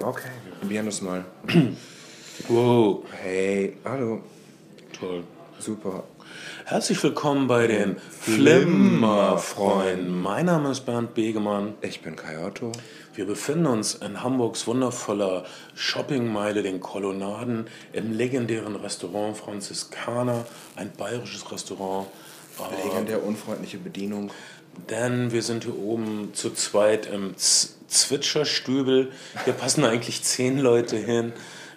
Okay, wir probieren das mal. Wow, Hey, hallo. toll. Super. Herzlich willkommen bei den Flimmerfreunden. Mein Name ist Bernd Begemann. Ich bin Kai Otto. Wir befinden uns in Hamburgs wundervoller Shoppingmeile, den Kolonnaden, im legendären Restaurant Franziskaner, ein bayerisches Restaurant. Legendär unfreundliche Bedienung. Denn wir sind hier oben zu zweit im Z Zwitscherstübel. Hier passen eigentlich zehn Leute hin.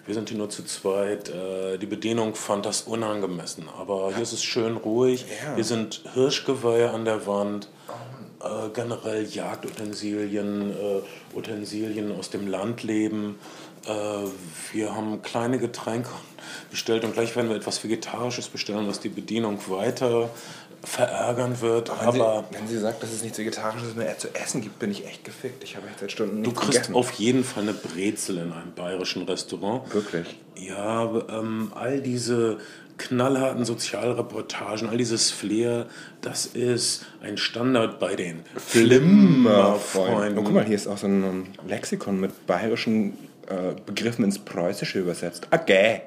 Wir sind hier nur zu zweit. Äh, Die Bedienung fand das unangemessen. Aber hier ist es schön ruhig. Ja. Hier sind Hirschgeweihe an der Wand. Äh, generell Jagdutensilien, äh, Utensilien aus dem Landleben. Äh, wir haben kleine Getränke bestellt und gleich werden wir etwas Vegetarisches bestellen, was die Bedienung weiter verärgern wird. Wenn sie, Aber wenn sie sagt, dass es nichts Vegetarisches mehr zu essen gibt, bin ich echt gefickt. Ich habe jetzt seit Stunden Du nichts kriegst gegessen. auf jeden Fall eine Brezel in einem bayerischen Restaurant. Wirklich? Ja, aber, ähm, all diese knallharten Sozialreportagen, all dieses Flair, das ist ein Standard bei den Und Flimmerfreunden. guck mal, hier ist auch so ein Lexikon mit bayerischen äh, Begriffen ins Preußische übersetzt. Okay.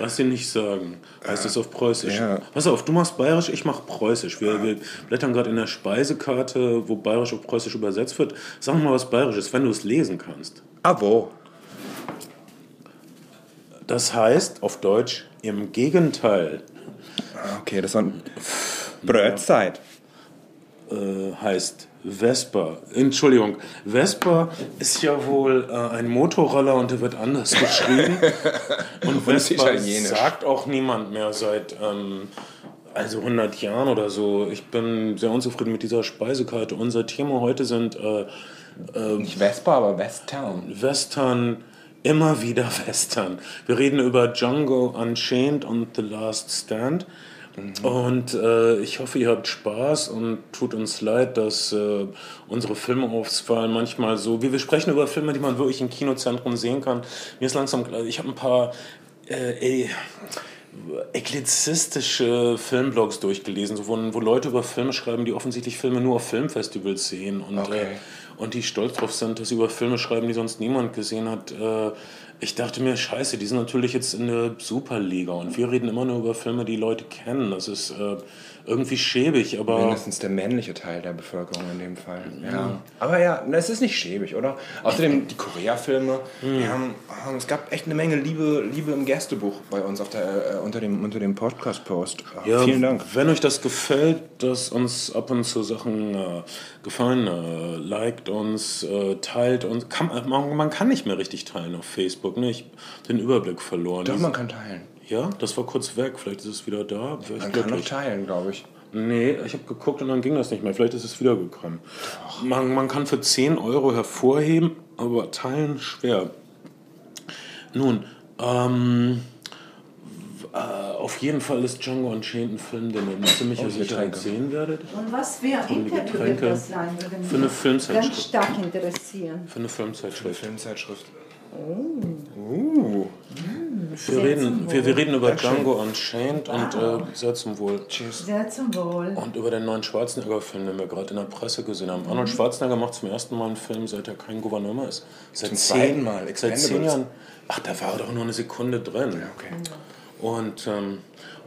Was sie nicht sagen, heißt es auf Preußisch. ja. Pass auf, du machst Bayerisch, ich mach Preußisch. Wir, wir blättern gerade in der Speisekarte, wo Bayerisch auf Preußisch übersetzt wird. Sag mal was Bayerisches, wenn du es lesen kannst. Ah, wo? Das heißt auf Deutsch im Gegenteil. Ah, Okay, das war ein Brötzeit. äh, heißt Vespa. Entschuldigung, Vespa ist ja wohl äh, ein Motorroller und der wird anders geschrieben. und Vespa sagt auch niemand mehr seit ähm, also 100 Jahren oder so. Ich bin sehr unzufrieden mit dieser Speisekarte. Unser Thema heute sind äh, Nicht Vespa, aber Westtown. Western, immer wieder Western. Wir reden über Django Unchained und The Last Stand. Und äh, ich hoffe, ihr habt Spaß und tut uns leid, dass äh, unsere Filmauswahl manchmal so. Wir, wir sprechen über Filme, die man wirklich im Kinozentrum sehen kann. Mir ist langsam klar, ich habe ein paar äh, ey, eklizistische Filmblogs durchgelesen, so wo, wo Leute über Filme schreiben, die offensichtlich Filme nur auf Filmfestivals sehen und, Okay. Und die stolz drauf sind, dass sie über Filme schreiben, die sonst niemand gesehen hat. Äh, ich dachte mir, scheiße, die sind natürlich jetzt in der Superliga und wir reden immer nur über Filme, die Leute kennen. Das ist äh, irgendwie schäbig, aber Mindestens der männliche Teil der Bevölkerung in dem Fall. Ja. Aber ja, na, es ist nicht schäbig, oder? Außerdem die Korea-Filme, die haben, es gab echt eine Menge Liebe, Liebe im Gästebuch bei uns auf der, äh, unter dem, unter dem Podcast-Post. Äh, Ja, Vielen Dank. Wenn euch das gefällt, dass uns ab und zu Sachen äh, gefallen, äh, liked uns, äh, teilt uns. Kann, man, man kann nicht mehr richtig teilen auf Facebook. Ne? Ich den Überblick verloren. Doch, man kann teilen. Ja, das war kurz weg. Vielleicht ist es wieder da. Wäre ich Man kann noch teilen, glaube ich. Nee, ich habe geguckt und dann ging das nicht mehr. Vielleicht ist es wiedergekommen. Man, man kann für 10 Euro hervorheben, aber teilen schwer. Nun, ähm, äh, auf jeden Fall ist Django Unchained ein Film, den ihr mit ziemlicher Oh, Sicherheit sehen werdet. Und was für ein Interview wird das sein? Für eine ganz Filmzeitschrift. stark interessieren. Für eine Filmzeitschrift. Filmzeitschrift. Uh. Wir reden, zum wir, wir reden über Dankeschön. Django Unchained und äh, sehr zum Wohl. Cheers. Sehr zum Wohl. Und über den neuen Schwarzenegger-Film, den wir gerade in der Presse gesehen haben. Arnold Schwarzenegger macht zum ersten Mal einen Film, seit er kein Gouverneur mehr ist. Seit Zum zweiten Mal, Seit zehn. Jahren. Ach, da war er doch nur eine Sekunde drin. Okay. Und ähm,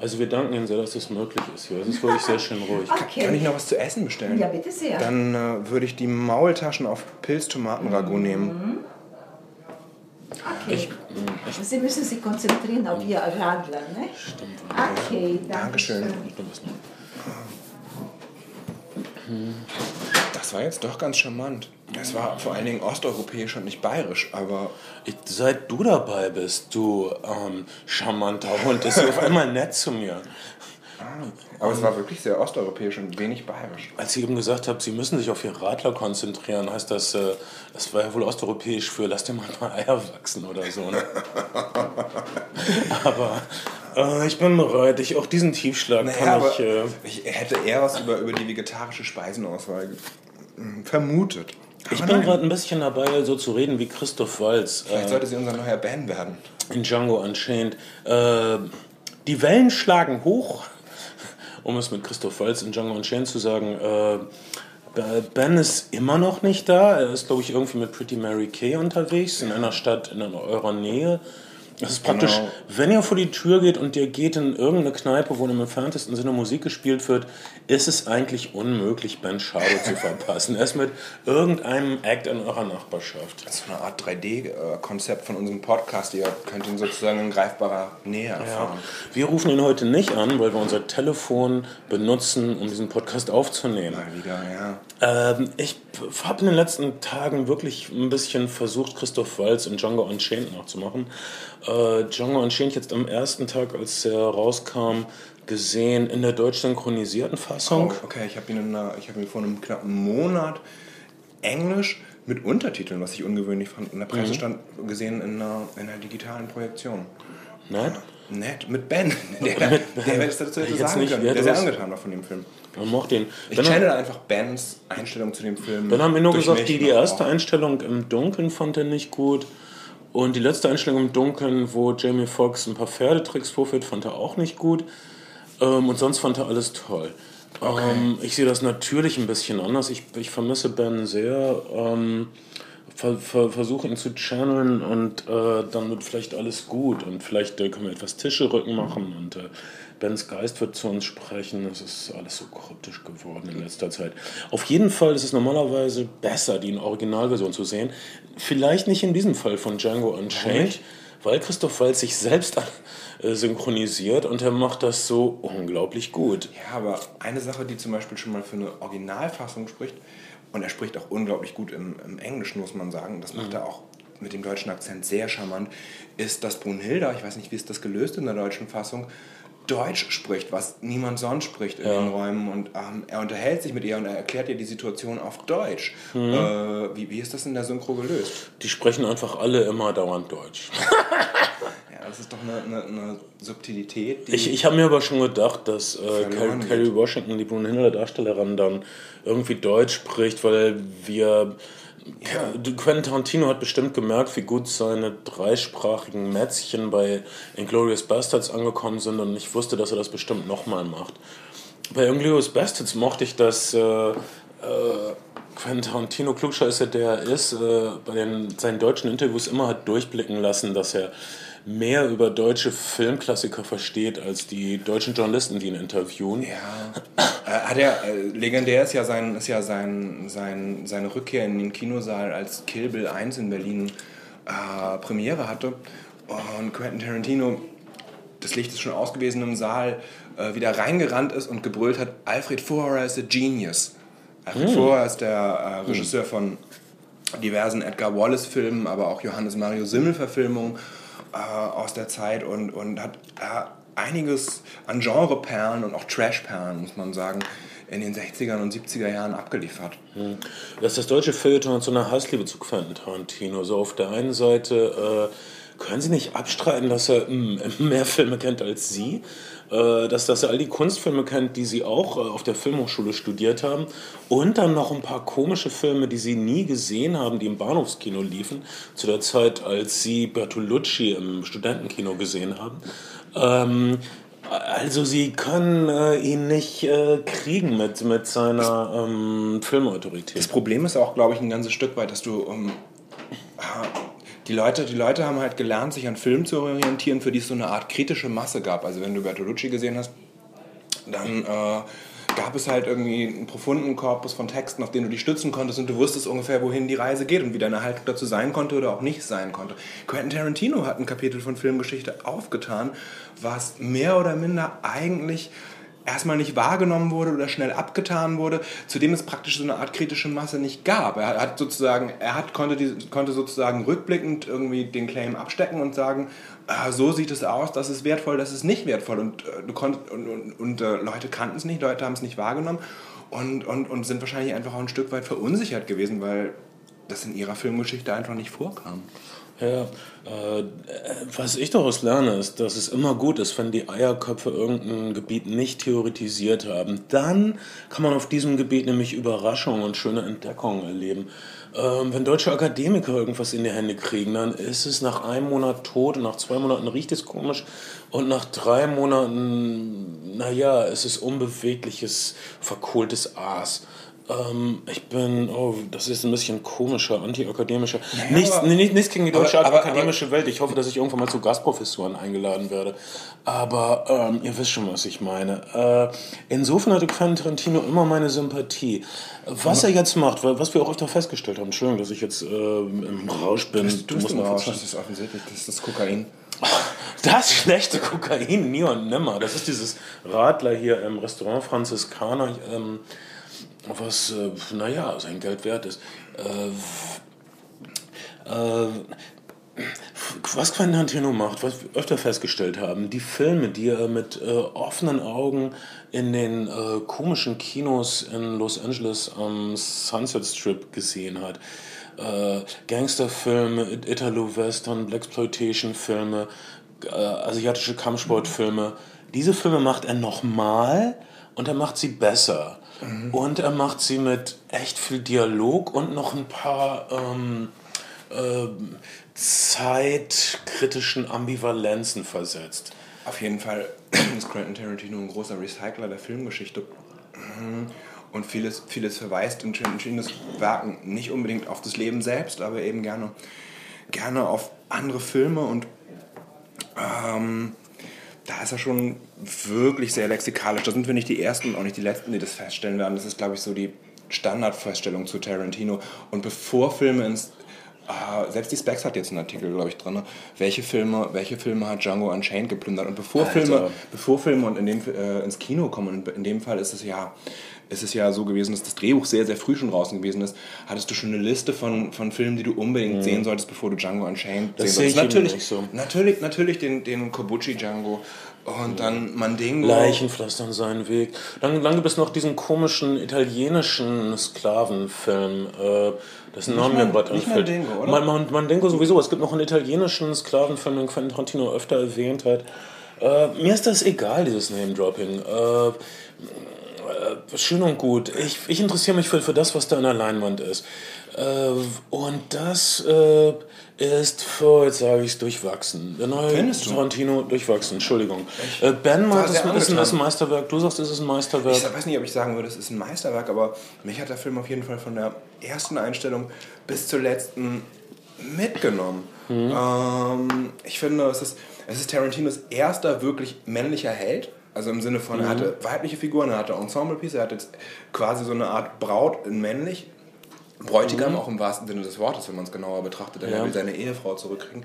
also wir danken Ihnen sehr, dass das möglich ist hier. Es ist wirklich sehr schön ruhig. Okay. Kann ich noch was zu essen bestellen? Ja, bitte sehr. Dann äh, würde ich die Maultaschen auf Pilz-Tomaten-Ragout nehmen. Okay. Sie müssen sich konzentrieren auf Ihr Radler, ne? Stimmt. Okay, danke Dankeschön. schön. Noch- Das war jetzt doch ganz charmant. Es war vor allen Dingen osteuropäisch und nicht bayerisch, aber Ich, seit du dabei bist, du ähm, charmanter Hund, ist sie auf einmal nett zu mir. Aber es war wirklich sehr osteuropäisch und wenig bayerisch. Als ich eben gesagt habe, sie müssen sich auf ihr Radler konzentrieren, heißt das, äh, das war ja wohl osteuropäisch für lass dir mal ein paar Eier wachsen oder so. Ne? aber äh, ich bin bereit, ich, auch diesen Tiefschlag Naja, kann ich. Äh, ich hätte eher was über, über die vegetarische Speisenauswahl hm, vermutet. ich Aber bin gerade ein bisschen dabei, so zu reden wie Christoph Walz Vielleicht äh, sollte sie unser neuer Band werden. in Django Unchained. Äh, die Wellen schlagen hoch, um es mit Christoph Walz in Django Unchained zu sagen. Äh, Ben ist immer noch nicht da. Er ist, glaube ich, irgendwie mit Pretty Mary Kay unterwegs, in einer Stadt in eurer Nähe. Das ist praktisch, genau. wenn ihr vor die Tür geht und ihr geht in irgendeine Kneipe, wo im entferntesten Sinne Musik gespielt wird, ist es eigentlich unmöglich, Ben Shadow zu verpassen. Er ist mit irgendeinem Act in eurer Nachbarschaft. Das ist eine Art 3D-Konzept von unserem Podcast. Ihr könnt ihn sozusagen in greifbarer Nähe erfahren. Ja. Wir rufen ihn heute nicht an, weil wir unser Telefon benutzen, um diesen Podcast aufzunehmen. Mal wieder, ja. Ähm, ich habe in den letzten Tagen wirklich ein bisschen versucht, Christoph Walz und Django Unchained nachzumachen. Äh, Django Unchained jetzt am ersten Tag, als er rauskam, gesehen in der deutsch synchronisierten Fassung. Oh, okay, ich habe ihn, in einer, ich hab ihn vor einem knappen Monat Englisch mit Untertiteln, was ich ungewöhnlich fand, in der Presse mhm. stand, gesehen in einer, in einer digitalen Projektion. Nett? Nett, mit Ben. Der, der, der hätte es dazu hätte sagen nicht, können. Der sehr angetan war von dem Film. Man mochte ihn. Ich ben channel einfach Bens Einstellung zu dem Film. Ben haben mir nur gesagt, die, die erste Einstellung im Dunkeln fand er nicht gut. Und die letzte Einstellung im Dunkeln, wo Jamie Foxx ein paar Pferdetricks vorführt, fand er auch nicht gut. Ähm, und sonst fand er alles toll. Okay. Ähm, ich sehe das natürlich ein bisschen anders. Ich, ich vermisse Ben sehr. Ähm, ver, ver, versuche ihn zu channeln und äh, dann wird vielleicht alles gut. Und vielleicht äh, können wir etwas Tischerücken machen und äh, Bens Geist wird zu uns sprechen. Es ist alles so kryptisch geworden in letzter Zeit. Auf jeden Fall ist es normalerweise besser, die in Originalversion zu sehen. Vielleicht nicht in diesem Fall von Django Unchained, weil Christoph Waltz sich selbst synchronisiert und er macht das so unglaublich gut. Ja, aber eine Sache, die zum Beispiel schon mal für eine Originalfassung spricht, und er spricht auch unglaublich gut im, im Englischen, muss man sagen, das macht mhm. er auch mit dem deutschen Akzent sehr charmant, ist, dass Brunhilda, ich weiß nicht, wie ist das gelöst in der deutschen Fassung, Deutsch spricht, was niemand sonst spricht in ja. den Räumen. Und ähm, er unterhält sich mit ihr und er erklärt ihr die Situation auf Deutsch. Mhm. Äh, wie, wie ist das in der Synchro gelöst? Die sprechen einfach alle immer dauernd Deutsch. ja, das ist doch eine, eine, eine Subtilität. ich ich habe mir aber schon gedacht, dass äh, Carrie Washington, die Brunhilde Darstellerin, dann irgendwie Deutsch spricht, weil wir ja. Quentin Tarantino hat bestimmt gemerkt, wie gut seine dreisprachigen Mätzchen bei Inglourious Bastards angekommen sind und ich wusste, dass er das bestimmt nochmal macht. Bei Inglourious Bastards mochte ich, dass äh, äh, Quentin Tarantino Klugscheißer, der er ist, äh, bei den, seinen deutschen Interviews immer hat durchblicken lassen, dass er mehr über deutsche Filmklassiker versteht als die deutschen Journalisten, die ihn interviewen. Ja. äh, hat er, äh, legendär ist ja, sein, ist ja sein, sein, seine Rückkehr in den Kinosaal, als Kill Bill 1 in Berlin äh, Premiere hatte. Und Quentin Tarantino, das Licht ist schon aus gewesen im Saal, äh, wieder reingerannt ist und gebrüllt hat: Alfred Vorher is a genius. Alfred hm. Vorher ist der äh, Regisseur von diversen Edgar Wallace-Filmen, aber auch Johannes Mario Simmel-Verfilmungen äh, aus der Zeit und, und hat äh, einiges an Genreperlen und auch Trashperlen, muss man sagen, in den 60er und 70er Jahren abgeliefert. Hm. Das ist das deutsche Feuilleton hat so eine Hassliebe zu Quentin Tarantino. So auf der einen Seite äh, können Sie nicht abstreiten, dass er mh, hm, mehr Filme kennt als Sie dass, dass er all die Kunstfilme kennt, die sie auch äh, auf der Filmhochschule studiert haben. Und dann noch ein paar komische Filme, die sie nie gesehen haben, die im Bahnhofskino liefen, zu der Zeit, als sie Bertolucci im Studentenkino gesehen haben. Ähm, also sie können äh, ihn nicht äh, kriegen mit, mit seiner ähm, Filmautorität. Das Problem ist auch, glaube ich, ein ganzes Stück weit, dass du ähm, die Leute, die Leute haben halt gelernt, sich an Filmen zu orientieren, für die es so eine Art kritische Masse gab. Also wenn du Bertolucci gesehen hast, dann äh, gab es halt irgendwie einen profunden Korpus von Texten, auf den du dich stützen konntest und du wusstest ungefähr, wohin die Reise geht und wie deine Haltung dazu sein konnte oder auch nicht sein konnte. Quentin Tarantino hat ein Kapitel von Filmgeschichte aufgetan, was mehr oder minder eigentlich erstmal nicht wahrgenommen wurde oder schnell abgetan wurde, zu dem es praktisch so eine Art kritische Masse nicht gab. Er hat sozusagen, er hat, konnte, die, konnte sozusagen rückblickend irgendwie den Claim abstecken und sagen, ah, so sieht es aus, das ist wertvoll, das ist nicht wertvoll. Und, äh, du konnt, und, und, und äh, Leute kannten es nicht, Leute haben es nicht wahrgenommen und, und, und sind wahrscheinlich einfach auch ein Stück weit verunsichert gewesen, weil das in ihrer Filmgeschichte einfach nicht vorkam. Ja, äh, was ich daraus lerne, ist, dass es immer gut ist, wenn die Eierköpfe irgendein Gebiet nicht theoretisiert haben. Dann kann man auf diesem Gebiet nämlich Überraschungen und schöne Entdeckungen erleben. Ähm, wenn deutsche Akademiker irgendwas in die Hände kriegen, dann ist es nach einem Monat tot und nach zwei Monaten riecht es komisch und nach drei Monaten, naja, es ist unbewegliches, verkohltes Aas. Ähm, ich bin, oh, das ist ein bisschen komischer, antiakademischer. Naja, nichts, aber, nichts, nichts gegen die deutsche aber, aber, akademische Welt. Ich hoffe, dass ich irgendwann mal zu Gastprofessoren eingeladen werde. Aber ähm, ihr wisst schon, was ich meine. Äh, insofern hatte Quentin Tarantino immer meine Sympathie. Was er jetzt macht, was wir auch öfter festgestellt haben, Entschuldigung, dass ich jetzt äh, im Rausch bin. Du, du, du musst im Rausch, das ist offensichtlich, das ist das Kokain. Das schlechte Kokain, nie und nimmer. Das ist dieses Radler hier im Restaurant Franziskaner. Ähm, was, äh, naja, sein Geld wert ist. Äh, äh, was Quentin macht, was wir öfter festgestellt haben, die Filme, die er mit äh, offenen Augen in den äh, komischen Kinos in Los Angeles am Sunset Strip gesehen hat, äh, Gangsterfilme, Italo-Western, Blaxploitation-Filme, äh, asiatische Kampfsportfilme, diese Filme macht er nochmal und er macht sie besser. Mhm. Und er macht sie mit echt viel Dialog und noch ein paar ähm, äh, zeitkritischen Ambivalenzen versetzt. Auf jeden Fall ist Quentin Tarantino ein großer Recycler der Filmgeschichte. Mhm. Und vieles, vieles verweist in Tarantinos Werken nicht unbedingt auf das Leben selbst, aber eben gerne, gerne auf andere Filme und ähm, da ist er schon wirklich sehr lexikalisch. Da sind wir nicht die Ersten und auch nicht die Letzten, die das feststellen werden. Das ist, glaube ich, so die Standardfeststellung zu Tarantino. Und bevor Filme ins Uh, selbst die Specs hat jetzt einen Artikel, glaube ich, drin. Welche Filme, welche Filme hat Django Unchained geplündert? Und bevor Filme, bevor Filme und in dem, äh, ins Kino kommen, in dem Fall ist es ja ist es ja so gewesen, dass das Drehbuch sehr, sehr früh schon draußen gewesen ist. Hattest du schon eine Liste von, von Filmen, die du unbedingt mhm. sehen solltest, bevor du Django Unchained das sehen solltest? Natürlich, so. natürlich, natürlich den, den Kobuchi Django und dann Mandingo. Leichen pflastern seinen Weg. Dann, dann gibt es noch diesen komischen italienischen Sklavenfilm. Äh, dessen Namen mir gerade anfällt. Mandingo, oder? Man, Mandingo sowieso. Es gibt noch einen italienischen Sklavenfilm, den Quentin Tarantino öfter erwähnt hat. Äh, mir ist das egal, dieses Name-Dropping. Äh, äh, schön und gut. Ich, ich interessiere mich für, für das, was da an der Leinwand ist. Äh, und das äh, ist, für, jetzt sage ich es, durchwachsen. Der neue Findest Tarantino du? durchwachsen, Entschuldigung. Äh, ben meint, es ist, ist ein Meisterwerk. Du sagst, es ist ein Meisterwerk. Ich weiß nicht, ob ich sagen würde, es ist ein Meisterwerk, aber mich hat der Film auf jeden Fall von der ersten Einstellung bis zur letzten mitgenommen. Mhm. Ähm, ich finde, es ist, es ist Tarantinos erster wirklich männlicher Held. Also im Sinne von, mhm. er hatte weibliche Figuren, er hatte Ensemble-Piece, er hatte jetzt quasi so eine Art Braut in männlich. Bräutigam, mhm. auch im wahrsten Sinne des Wortes, wenn man es genauer betrachtet, denn ja. er will seine Ehefrau zurückkriegen.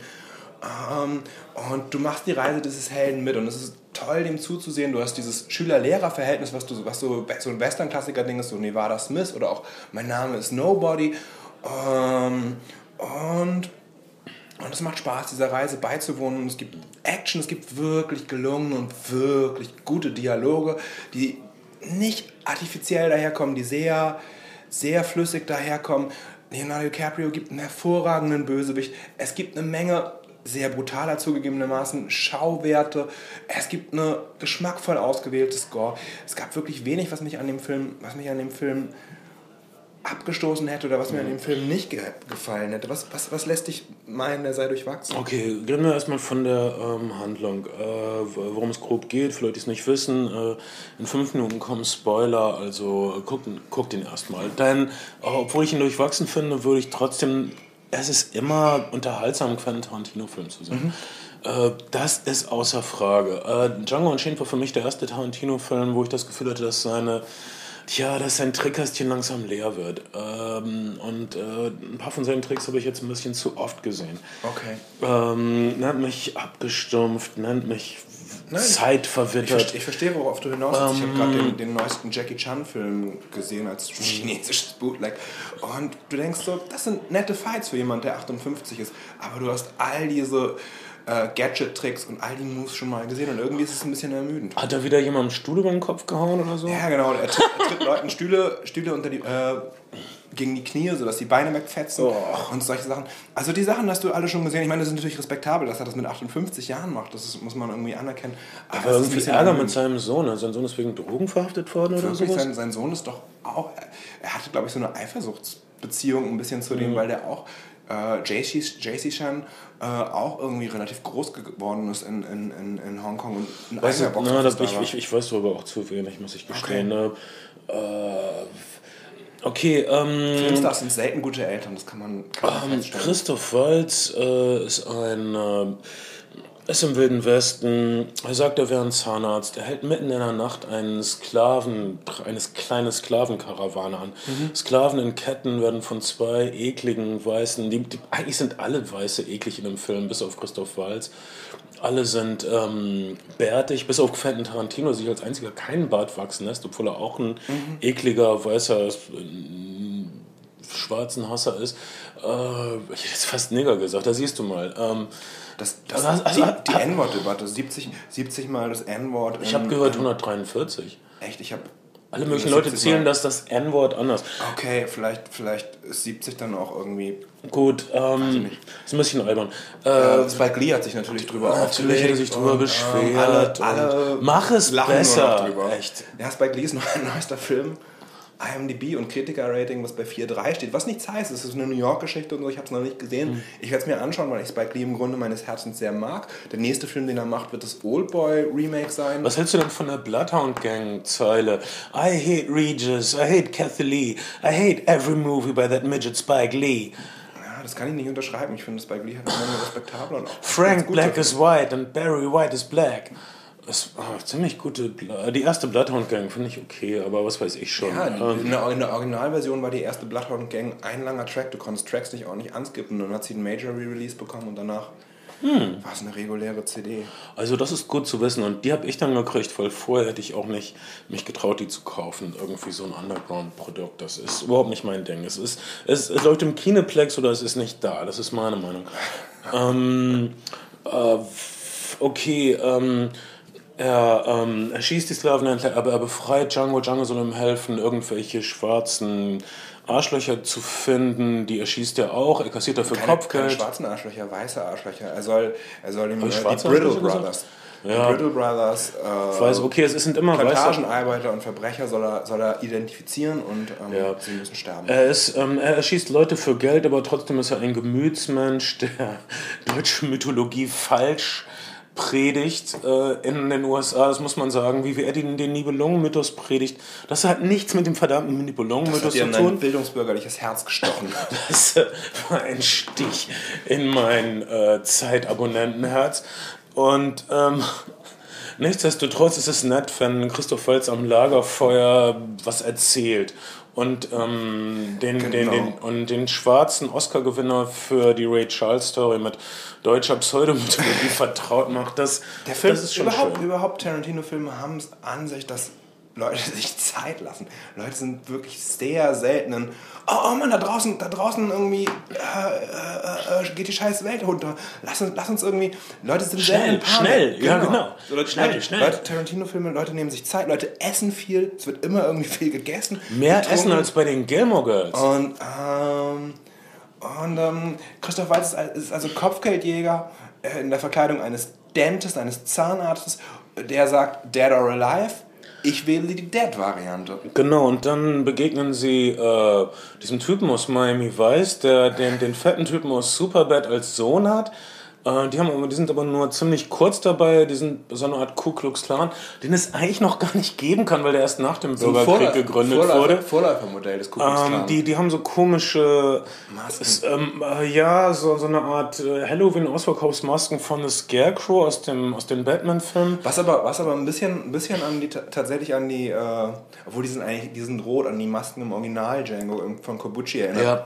Ähm, und du machst die Reise dieses Helden mit und es ist toll, dem zuzusehen. Du hast dieses Schüler-Lehrer-Verhältnis, was, du, was so, so ein Western-Klassiker-Ding ist, so Nevada Smith oder auch Mein Name ist Nobody. Ähm, und und es macht Spaß, dieser Reise beizuwohnen. Es gibt Action, es gibt wirklich gelungene und wirklich gute Dialoge, die nicht artifiziell daherkommen, die sehr, sehr flüssig daherkommen. Leonardo DiCaprio gibt einen hervorragenden Bösewicht. Es gibt eine Menge sehr brutaler zugegebenermaßen Schauwerte. Es gibt eine geschmackvoll ausgewählte Score. Es gab wirklich wenig, was mich an dem Film, was mich an dem Film abgestoßen hätte oder was mir an dem Film nicht ge gefallen hätte? Was, was, was lässt dich meinen, der sei durchwachsen? Okay, reden wir erstmal von der ähm, Handlung. Äh, worum es grob geht, für Leute, die es nicht wissen. Äh, in fünf Minuten kommen Spoiler, also guckt guck den erstmal. Denn, äh, obwohl ich ihn durchwachsen finde, würde ich trotzdem. Es ist immer unterhaltsam, einen Quentin Tarantino-Film zu sehen. Mhm. Äh, das ist außer Frage. Äh, Django Unchained war für mich der erste Tarantino-Film, wo ich das Gefühl hatte, dass seine Tja, dass sein Trickkästchen langsam leer wird. Ähm, und äh, ein paar von seinen Tricks habe ich jetzt ein bisschen zu oft gesehen. Okay. Ähm, nennt mich abgestumpft, nennt mich Nein, zeitverwittert. Ich, ich, verstehe, worauf du hinaus willst. Ähm, ich habe gerade den, den, neuesten Jackie Chan-Film gesehen als chinesisches Bootleg. Und du denkst so, das sind nette Fights für jemanden, der 58 ist. Aber du hast all diese äh, Gadget-Tricks und all die Moves schon mal gesehen und irgendwie ist es ein bisschen ermüdend. Hat da wieder jemand einen Stuhl über den Kopf gehauen oder so? Ja, genau. Er tritt, er tritt Leuten Stühle, Stühle unter die, äh, gegen die Knie, sodass die Beine wegfetzen oh. und solche Sachen. Also die Sachen hast du alle schon gesehen. Ich meine, das ist natürlich respektabel, dass er das mit 58 Jahren macht. Das ist, muss man irgendwie anerkennen. Aber, Aber irgendwie Ärger mit seinem Sohn. Sein Sohn ist wegen Drogen verhaftet worden oder so? Sein, sein Sohn ist doch auch... Er hatte, glaube ich, so eine Eifersuchtsbeziehung ein bisschen zu dem, mhm. weil der auch äh, JC Chan äh, auch irgendwie relativ groß geworden ist in, in, in, in Hongkong und ein weißt du, na, das, ich, ich, ich weiß darüber auch zu wenig, muss ich gestehen. Okay. Ne? Äh, Okay, ähm, Filmstars sind selten gute Eltern, das kann man, kann man ähm. Christoph Waltz äh, ist ein äh, ist im Wilden Westen. Er sagt, er wäre ein Zahnarzt. Er hält mitten in der Nacht einen Sklaven, eine kleine Sklavenkarawane an. Sklaven in Ketten werden von zwei ekligen Weißen, die, die, eigentlich sind alle Weiße eklig in dem Film, bis auf Christoph Waltz. Alle sind ähm, bärtig, bis auf Quentin Tarantino, der sich als einziger keinen Bart wachsen lässt, obwohl er auch ein ekliger, weißer, schwarzen Hasser ist. Äh, ich hätte jetzt fast Nigger gesagt, da siehst du mal. Ähm, Das, das, Also, also, die die N-Wort-Debatte, 70, 70 Mal das N-Wort. ich habe gehört 143. Echt, ich habe. Alle möglichen Leute zählen das, das N-Wort anders. Okay, vielleicht, vielleicht ist 70 dann auch irgendwie. Gut, ähm, ist ein bisschen albern. Äh, Äh, Spike Lee hat sich natürlich drüber natürlich hat er sich drüber und, beschwert. Ähm, alle, und alle mach es besser. Echt. Ja, Spike Lee ist noch ein neuester Film. IMDb und Kritiker-Rating, was bei 4,3 steht. Was nichts heißt, es ist eine New York-Geschichte und so, ich habe es noch nicht gesehen. Hm. Ich werde es mir anschauen, weil ich Spike Lee im Grunde meines Herzens sehr mag. Der nächste Film, den er macht, wird das Oldboy-Remake sein. Was hältst du denn von der Bloodhound Gang Zeile? I hate Regis, I hate Kathy Lee, I hate every movie by that midget Spike Lee. Das kann ich nicht unterschreiben. Ich finde, Spike Lee hat immer eine respektable und auch Frank Black is white and Barry White is black. Das oh, ziemlich gute. Bla- Die erste Bloodhound Gang finde ich okay, aber was weiß ich schon. Ja, die, Ähm, in, der, in der Originalversion war die erste Bloodhound Gang ein langer Track. Du konntest Tracks nicht auch nicht anskippen. Dann hat sie einen Major Re-Release bekommen und danach Hm. war es eine reguläre CD. Also das ist gut zu wissen und die habe ich dann gekriegt, weil vorher hätte ich auch nicht mich getraut, die zu kaufen. Irgendwie so ein Underground-Produkt, das ist überhaupt nicht mein Ding. Es, ist, es, es läuft im Kineplex oder es ist nicht da, das ist meine Meinung. ähm, äh, okay, ähm, er, ähm, er schießt die Sklaven, aber er befreit Django. Django soll ihm helfen, irgendwelche schwarzen Arschlöcher zu finden. Die erschießt er auch. Er kassiert dafür Keine, keine Kopfgeld. schwarzen Arschlöcher, weiße Arschlöcher. Er soll, er soll ihm äh, die Brittle? Brothers. Ja. Die Brittle Brothers, äh, Ich weiß, okay, es sind immer Plantagenarbeiter und Verbrecher soll er, soll er identifizieren und ähm, Ja. sie müssen sterben. Er, ist, ähm, er erschießt Leute für Geld, aber trotzdem ist er ein Gemütsmensch, der deutsche Mythologie falsch predigt äh, in den USA. Das muss man sagen, wie er den, den Nibelungen-Mythos predigt. Das hat nichts mit dem verdammten Nibelungen-Mythos zu tun. bildungsbürgerliches Herz gestochen. Das äh, war ein Stich in mein äh, Zeitabonnentenherz. Und ähm, nichtsdestotrotz ist es nett, wenn Christoph Waltz am Lagerfeuer was erzählt. Und, ähm, den, den, Genau. den, und den schwarzen Oscar-Gewinner für die Ray Charles-Story mit deutscher Pseudomythologie vertraut macht. Das, Der Film, das ist schon überhaupt, schön. überhaupt Tarantino-Filme haben es an sich, dass Leute sich Zeit lassen. Leute sind wirklich sehr selten in, oh, oh Mann, da draußen, da draußen irgendwie äh, äh, äh, geht die scheiß Welt runter. Lass uns, lass uns irgendwie, Leute sind Schnell, schnell, ja, genau. So, Leute, Schnell, Leute, schnell. Leute, Tarantino-Filme, Leute nehmen sich Zeit, Leute essen viel, es wird immer irgendwie viel gegessen. Mehr getrunken. Essen als bei den Gilmore Girls. Und, ähm, und ähm, Christoph Waltz ist al- ist also Kopfgeldjäger äh, in der Verkleidung eines Dentist, eines Zahnarztes, der sagt, dead or alive. Ich wähle die Dead-Variante. Genau, und dann begegnen sie äh, diesem Typen aus Miami Vice, der den, den fetten Typen aus Superbad als Sohn hat. Äh, die, haben, die sind aber nur ziemlich kurz dabei, die sind so eine Art Ku Klux Klan, den es eigentlich noch gar nicht geben kann, weil der erst nach dem Bürgerkrieg gegründet Vorläufer, wurde. Vorläufermodell des Ku Klux Ähm, Klan. die, die haben so komische, Masken. s- ähm, äh, ja, so, so eine Art äh, Halloween-Ausverkaufsmasken von The Scarecrow aus, dem, aus den Batman-Filmen. Was aber, was aber ein bisschen, ein bisschen an die, tatsächlich an die, äh, obwohl die sind eigentlich, die sind rot, an die Masken im Original Django von Kobuchi erinnert. Ja.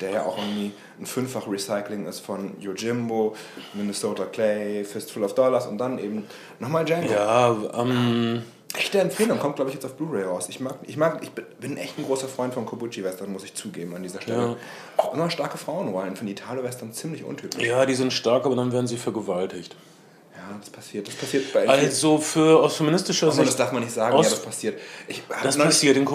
Der ja auch irgendwie ein fünffach Recycling ist von Yojimbo, Minnesota Clay, Fistful of Dollars und dann eben nochmal Django. Ja, ähm, Echte Empfehlung, kommt glaube ich jetzt auf Blu-ray raus. Ich mag, ich mag, ich bin- echt ein großer Freund von Kobuchi-Western, muss ich zugeben an dieser Stelle. Ja. Auch immer starke Frauenrollen, finde Italo-Western ziemlich untypisch. ja, die sind stark, aber dann werden sie vergewaltigt. Ja, das passiert, das passiert bei Also für aus feministischer Aber das Sicht. darf man nicht sagen, ja, das passiert. Ich hab Das passiert in Ich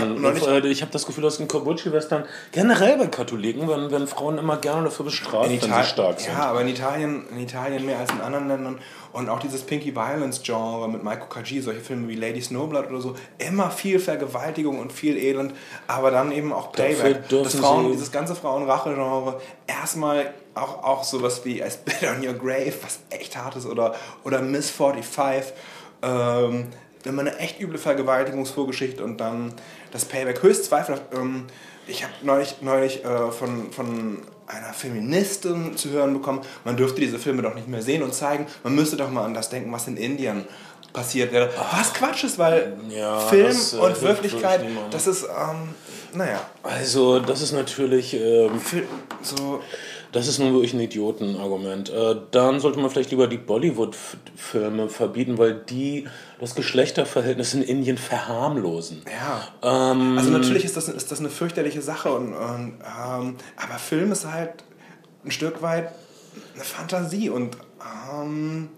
hab neulich- Ich, habe das Gefühl, dass in Kobuchi-Western generell bei Katholiken, wenn, wenn Frauen immer gerne dafür bestraft, wenn sie stark sind. Ja, aber in Italien, in Italien mehr als in anderen Ländern. Und auch dieses Pinky Violence Genre mit Michael Kaji, solche Filme wie Lady Snowblood oder so, immer viel Vergewaltigung und viel Elend, aber dann eben auch Playback. Das Frauen, dieses ganze Frauenrache-Genre, erstmal auch, auch sowas wie I Spit on Your Grave, was echt hart ist, oder, oder Miss 45, ähm, immer eine echt üble Vergewaltigungsvorgeschichte und dann das Payback höchst zweifelhaft. Ähm, ich habe neulich, neulich äh, von, von einer Feministin zu hören bekommen, man dürfte diese Filme doch nicht mehr sehen und zeigen. Man müsste doch mal an das denken, was in Indien passiert wäre. Was Quatsch ist, weil Ja, Film das, äh, und Wirklichkeit, das ist, ähm, naja, Also, das ist natürlich, ähm, so, das ist nun wirklich ein Idiotenargument. Äh, dann sollte man vielleicht lieber die Bollywood-Filme verbieten, weil die das Geschlechterverhältnis in Indien verharmlosen. ja. Ähm, Also natürlich ist das, ist das eine fürchterliche Sache, und, und, ähm, aber Film ist halt ein Stück weit eine Fantasie und ähm,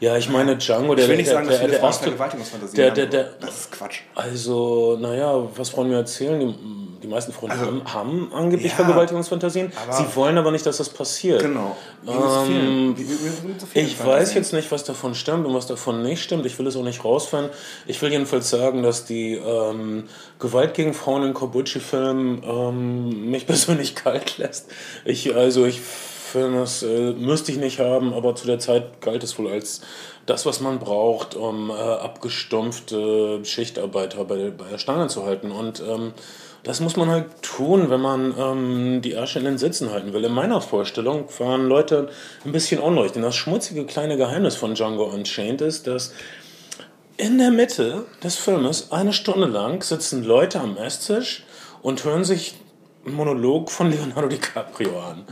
Ja, ich meine, Django, der, ich will nicht der, sagen, dass der, der Frauen erste, der, der, der, das ist Quatsch. Also, naja, was Frauen mir erzählen, die, meisten Frauen Also, haben, haben angeblich ja, Vergewaltigungsfantasien. Sie wollen aber nicht, dass das passiert. Genau. Vielen- wie- wie- wie Ich Fantasien. weiß jetzt nicht, was davon stimmt und was davon nicht stimmt. Ich will es auch nicht rausfinden. Ich will jedenfalls sagen, dass die ähm, Gewalt gegen Frauen in Kobuchi-Filmen ähm, mich persönlich kalt lässt. Ich, also ich finde, das äh, müsste ich nicht haben, aber zu der Zeit galt es wohl als das, was man braucht, um äh, abgestumpfte Schichtarbeiter bei, bei der Stange zu halten. Und ähm, das muss man halt tun, wenn man ähm, die Ärsche in den Sitzen halten will. In meiner Vorstellung waren Leute ein bisschen unruhig. Denn das schmutzige kleine Geheimnis von Django Unchained ist, dass in der Mitte des Filmes eine Stunde lang sitzen Leute am Esstisch und hören sich einen Monolog von Leonardo DiCaprio an.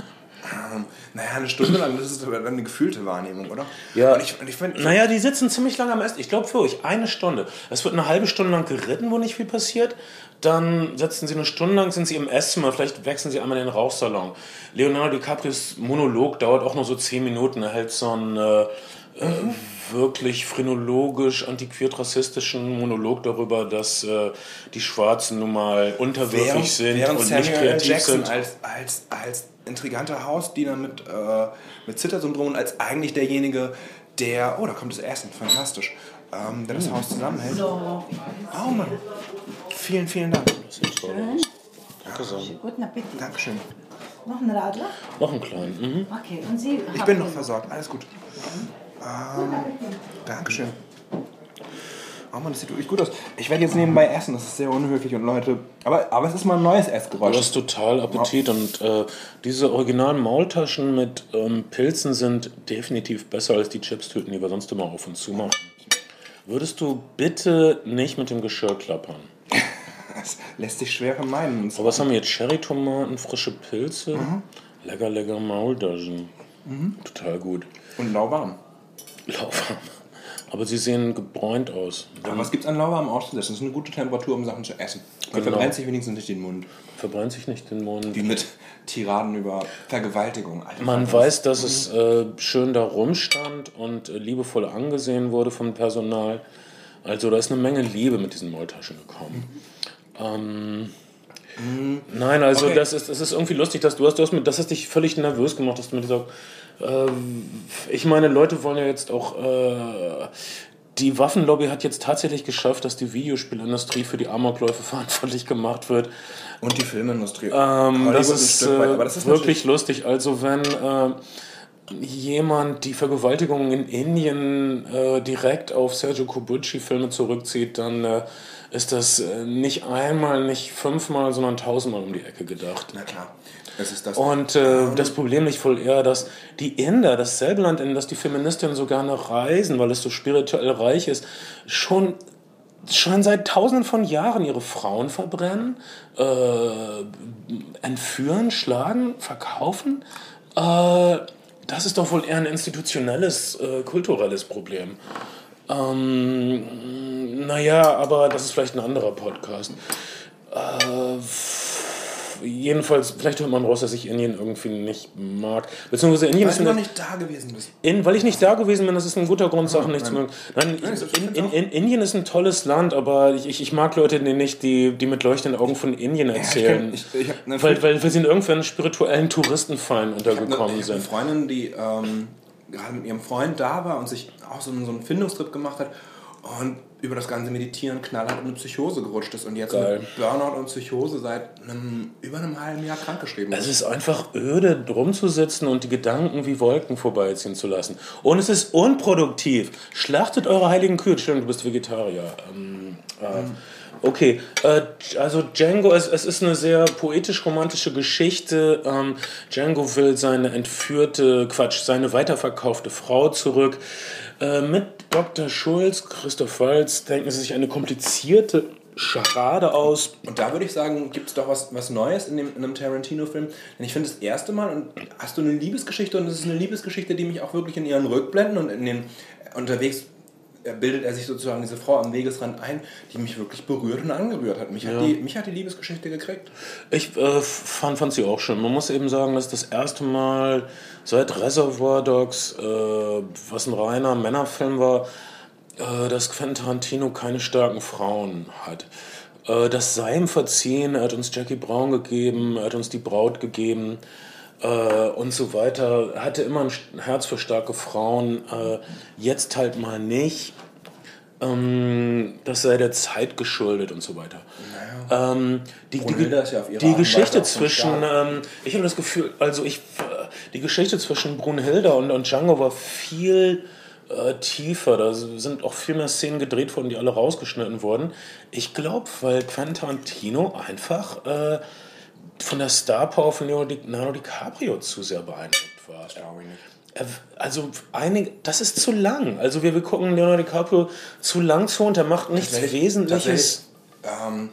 Ähm, naja, eine Stunde lang, das ist aber dann eine gefühlte Wahrnehmung, oder? Ja. Und ich, und ich find, Naja, die sitzen ziemlich lange am Essen. Ich glaube wirklich, eine Stunde. Es wird eine halbe Stunde lang geritten, wo nicht viel passiert. Dann setzen sie eine Stunde lang, sind sie im Esszimmer, vielleicht wechseln sie einmal in den Rauchsalon. Leonardo DiCaprios Monolog dauert auch nur so zehn Minuten. Er hält so einen äh, äh, wirklich phrenologisch, antiquiert rassistischen Monolog darüber, dass äh, die Schwarzen nun mal unterwürfig während, sind während und Samuel nicht kreativ Jackson sind. als, als, als intriganter Hausdiener mit, äh, mit Zittersyndrom und als eigentlich derjenige, der, oh, da kommt das Essen, fantastisch, ähm, der das Haus zusammenhält. So, Oh Mann, vielen, vielen Dank. schön. Danke sehr. Guten Appetit. Dankeschön. Noch ein Radler? Noch einen kleinen. Mhm. Okay, und Sie Ich bin noch versorgt, alles gut. Ähm, Dankeschön. Oh Mann, das sieht wirklich gut aus. Ich werde jetzt nebenbei essen, das ist sehr unhöflich und Leute. Aber, aber es ist mal ein neues Essgeräusch. Du hast total Appetit und äh, diese originalen Maultaschen mit ähm, Pilzen sind definitiv besser als die Chipstüten, die wir sonst immer auf und zu machen. Würdest du bitte nicht mit dem Geschirr klappern? Das lässt sich schwer vermeiden. Aber was haben wir jetzt? Cherrytomaten, frische Pilze? Lecker, lecker Maultaschen. Total gut. Und lauwarm. Lauwarm. Aber sie sehen gebräunt aus. Aber was gibt es an lauwarm auszusetzen? Das ist eine gute Temperatur, um Sachen zu essen. Man Genau. verbrennt sich wenigstens nicht den Mund. Verbrennt sich nicht den Mund. Wie mit Tiraden über Vergewaltigung. Alter, Man weiß, dass es äh, schön da rumstand und äh, liebevoll angesehen wurde vom Personal. Also da ist eine Menge Liebe mit diesen Maultaschen gekommen. Ähm, Nein, also Okay. das, ist, das ist irgendwie lustig, dass du hast, du hast mit, das hast dich völlig nervös gemacht, dass du mit dieser. ähm, ich meine, Leute wollen ja jetzt auch. Äh, die Waffenlobby hat jetzt tatsächlich geschafft, dass die Videospielindustrie für die Amokläufe verantwortlich gemacht wird. Und die Filmindustrie. Ähm, das ist, weit, äh, aber das ist wirklich lustig. Also wenn äh, jemand die Vergewaltigung in Indien äh, direkt auf Sergio Corbucci-Filme zurückzieht, dann äh, ist das äh, nicht einmal, nicht fünfmal, sondern tausendmal um die Ecke gedacht. Na klar. Es ist das. Und äh, das Problem liegt wohl eher, dass die Inder, dasselbe Land, in das die Feministinnen so gerne reisen, weil es so spirituell reich ist, schon schon seit tausenden von Jahren ihre Frauen verbrennen, äh, entführen, schlagen, verkaufen. Äh, das ist doch wohl eher ein institutionelles, äh, kulturelles Problem. Ähm, naja, aber das ist vielleicht ein anderer Podcast. Äh, jedenfalls, vielleicht hört man raus, dass ich Indien irgendwie nicht mag. Beziehungsweise Indien weil ist du noch nicht da gewesen bist. in, weil ich nicht da gewesen bin, das ist ein guter Grund, Sachen nicht zu mögen. Nein, ich in, in, in, Indien ist ein tolles Land, aber ich, ich, ich mag Leute die nicht, die, die mit leuchtenden Augen von Indien erzählen. ich kenn- ich- ich weil, weil, weil sie in irgendwelchen spirituellen Touristenfallen Ich habe untergekommen eine, ich hab eine sind. Freundin, die ähm, gerade mit ihrem Freund da war und sich auch so einen, so einen Findungstrip gemacht hat. und über das ganze Meditieren knallhart in eine Psychose gerutscht ist und jetzt Geil. mit Burnout und Psychose seit einem, über einem halben Jahr krankgeschrieben Es ist. ist einfach öde, drum zu sitzen und die Gedanken wie Wolken vorbeiziehen zu lassen. Und es ist unproduktiv. Schlachtet eure heiligen Kühe. Stimmt, du bist Vegetarier. Ähm, äh, okay, äh, also Django, es, es ist eine sehr poetisch-romantische Geschichte. Ähm, Django will seine entführte, Quatsch, seine weiterverkaufte Frau zurück. Äh, mit Dr. Schulz, Christoph Waltz, denken sie sich eine komplizierte Scharade aus. Und da würde ich sagen, gibt es doch was, was Neues in, dem, in einem Tarantino-Film. Denn ich finde, das erste Mal und hast du eine Liebesgeschichte und es ist eine Liebesgeschichte, die mich auch wirklich in ihren Rückblenden und in den unterwegs bildet er sich sozusagen diese Frau am Wegesrand ein, die mich wirklich berührt und angerührt hat. Mich, hat, die, mich hat die Liebesgeschichte gekriegt. Ich äh, fand, fand sie auch schön. Man muss eben sagen, dass das erste Mal seit Reservoir Dogs, äh, was ein reiner Männerfilm war, äh, dass Quentin Tarantino keine starken Frauen hat. Äh, das sei ihm verziehen, er hat uns Jackie Brown gegeben, er hat uns die Braut gegeben äh, und so weiter. Er hatte immer ein Herz für starke Frauen, äh, jetzt halt mal nicht. Ähm, das sei der Zeit geschuldet und so weiter. Ähm, die, die, ja die Art Geschichte zwischen, ähm, ich habe das Gefühl, also ich, äh, die Geschichte zwischen Brunhilde und, und Django war viel äh, tiefer. Da sind auch viel mehr Szenen gedreht worden, die alle rausgeschnitten wurden. Ich glaube, weil Quentin Tarantino einfach äh, von der Star Power von Leonardo DiCaprio zu sehr beeindruckt war. Glaube ich nicht. Er- Also einige, das ist zu lang. Also wir, wir gucken Leonardo DiCaprio zu lang zu und er macht nichts Wesentliches. Ähm,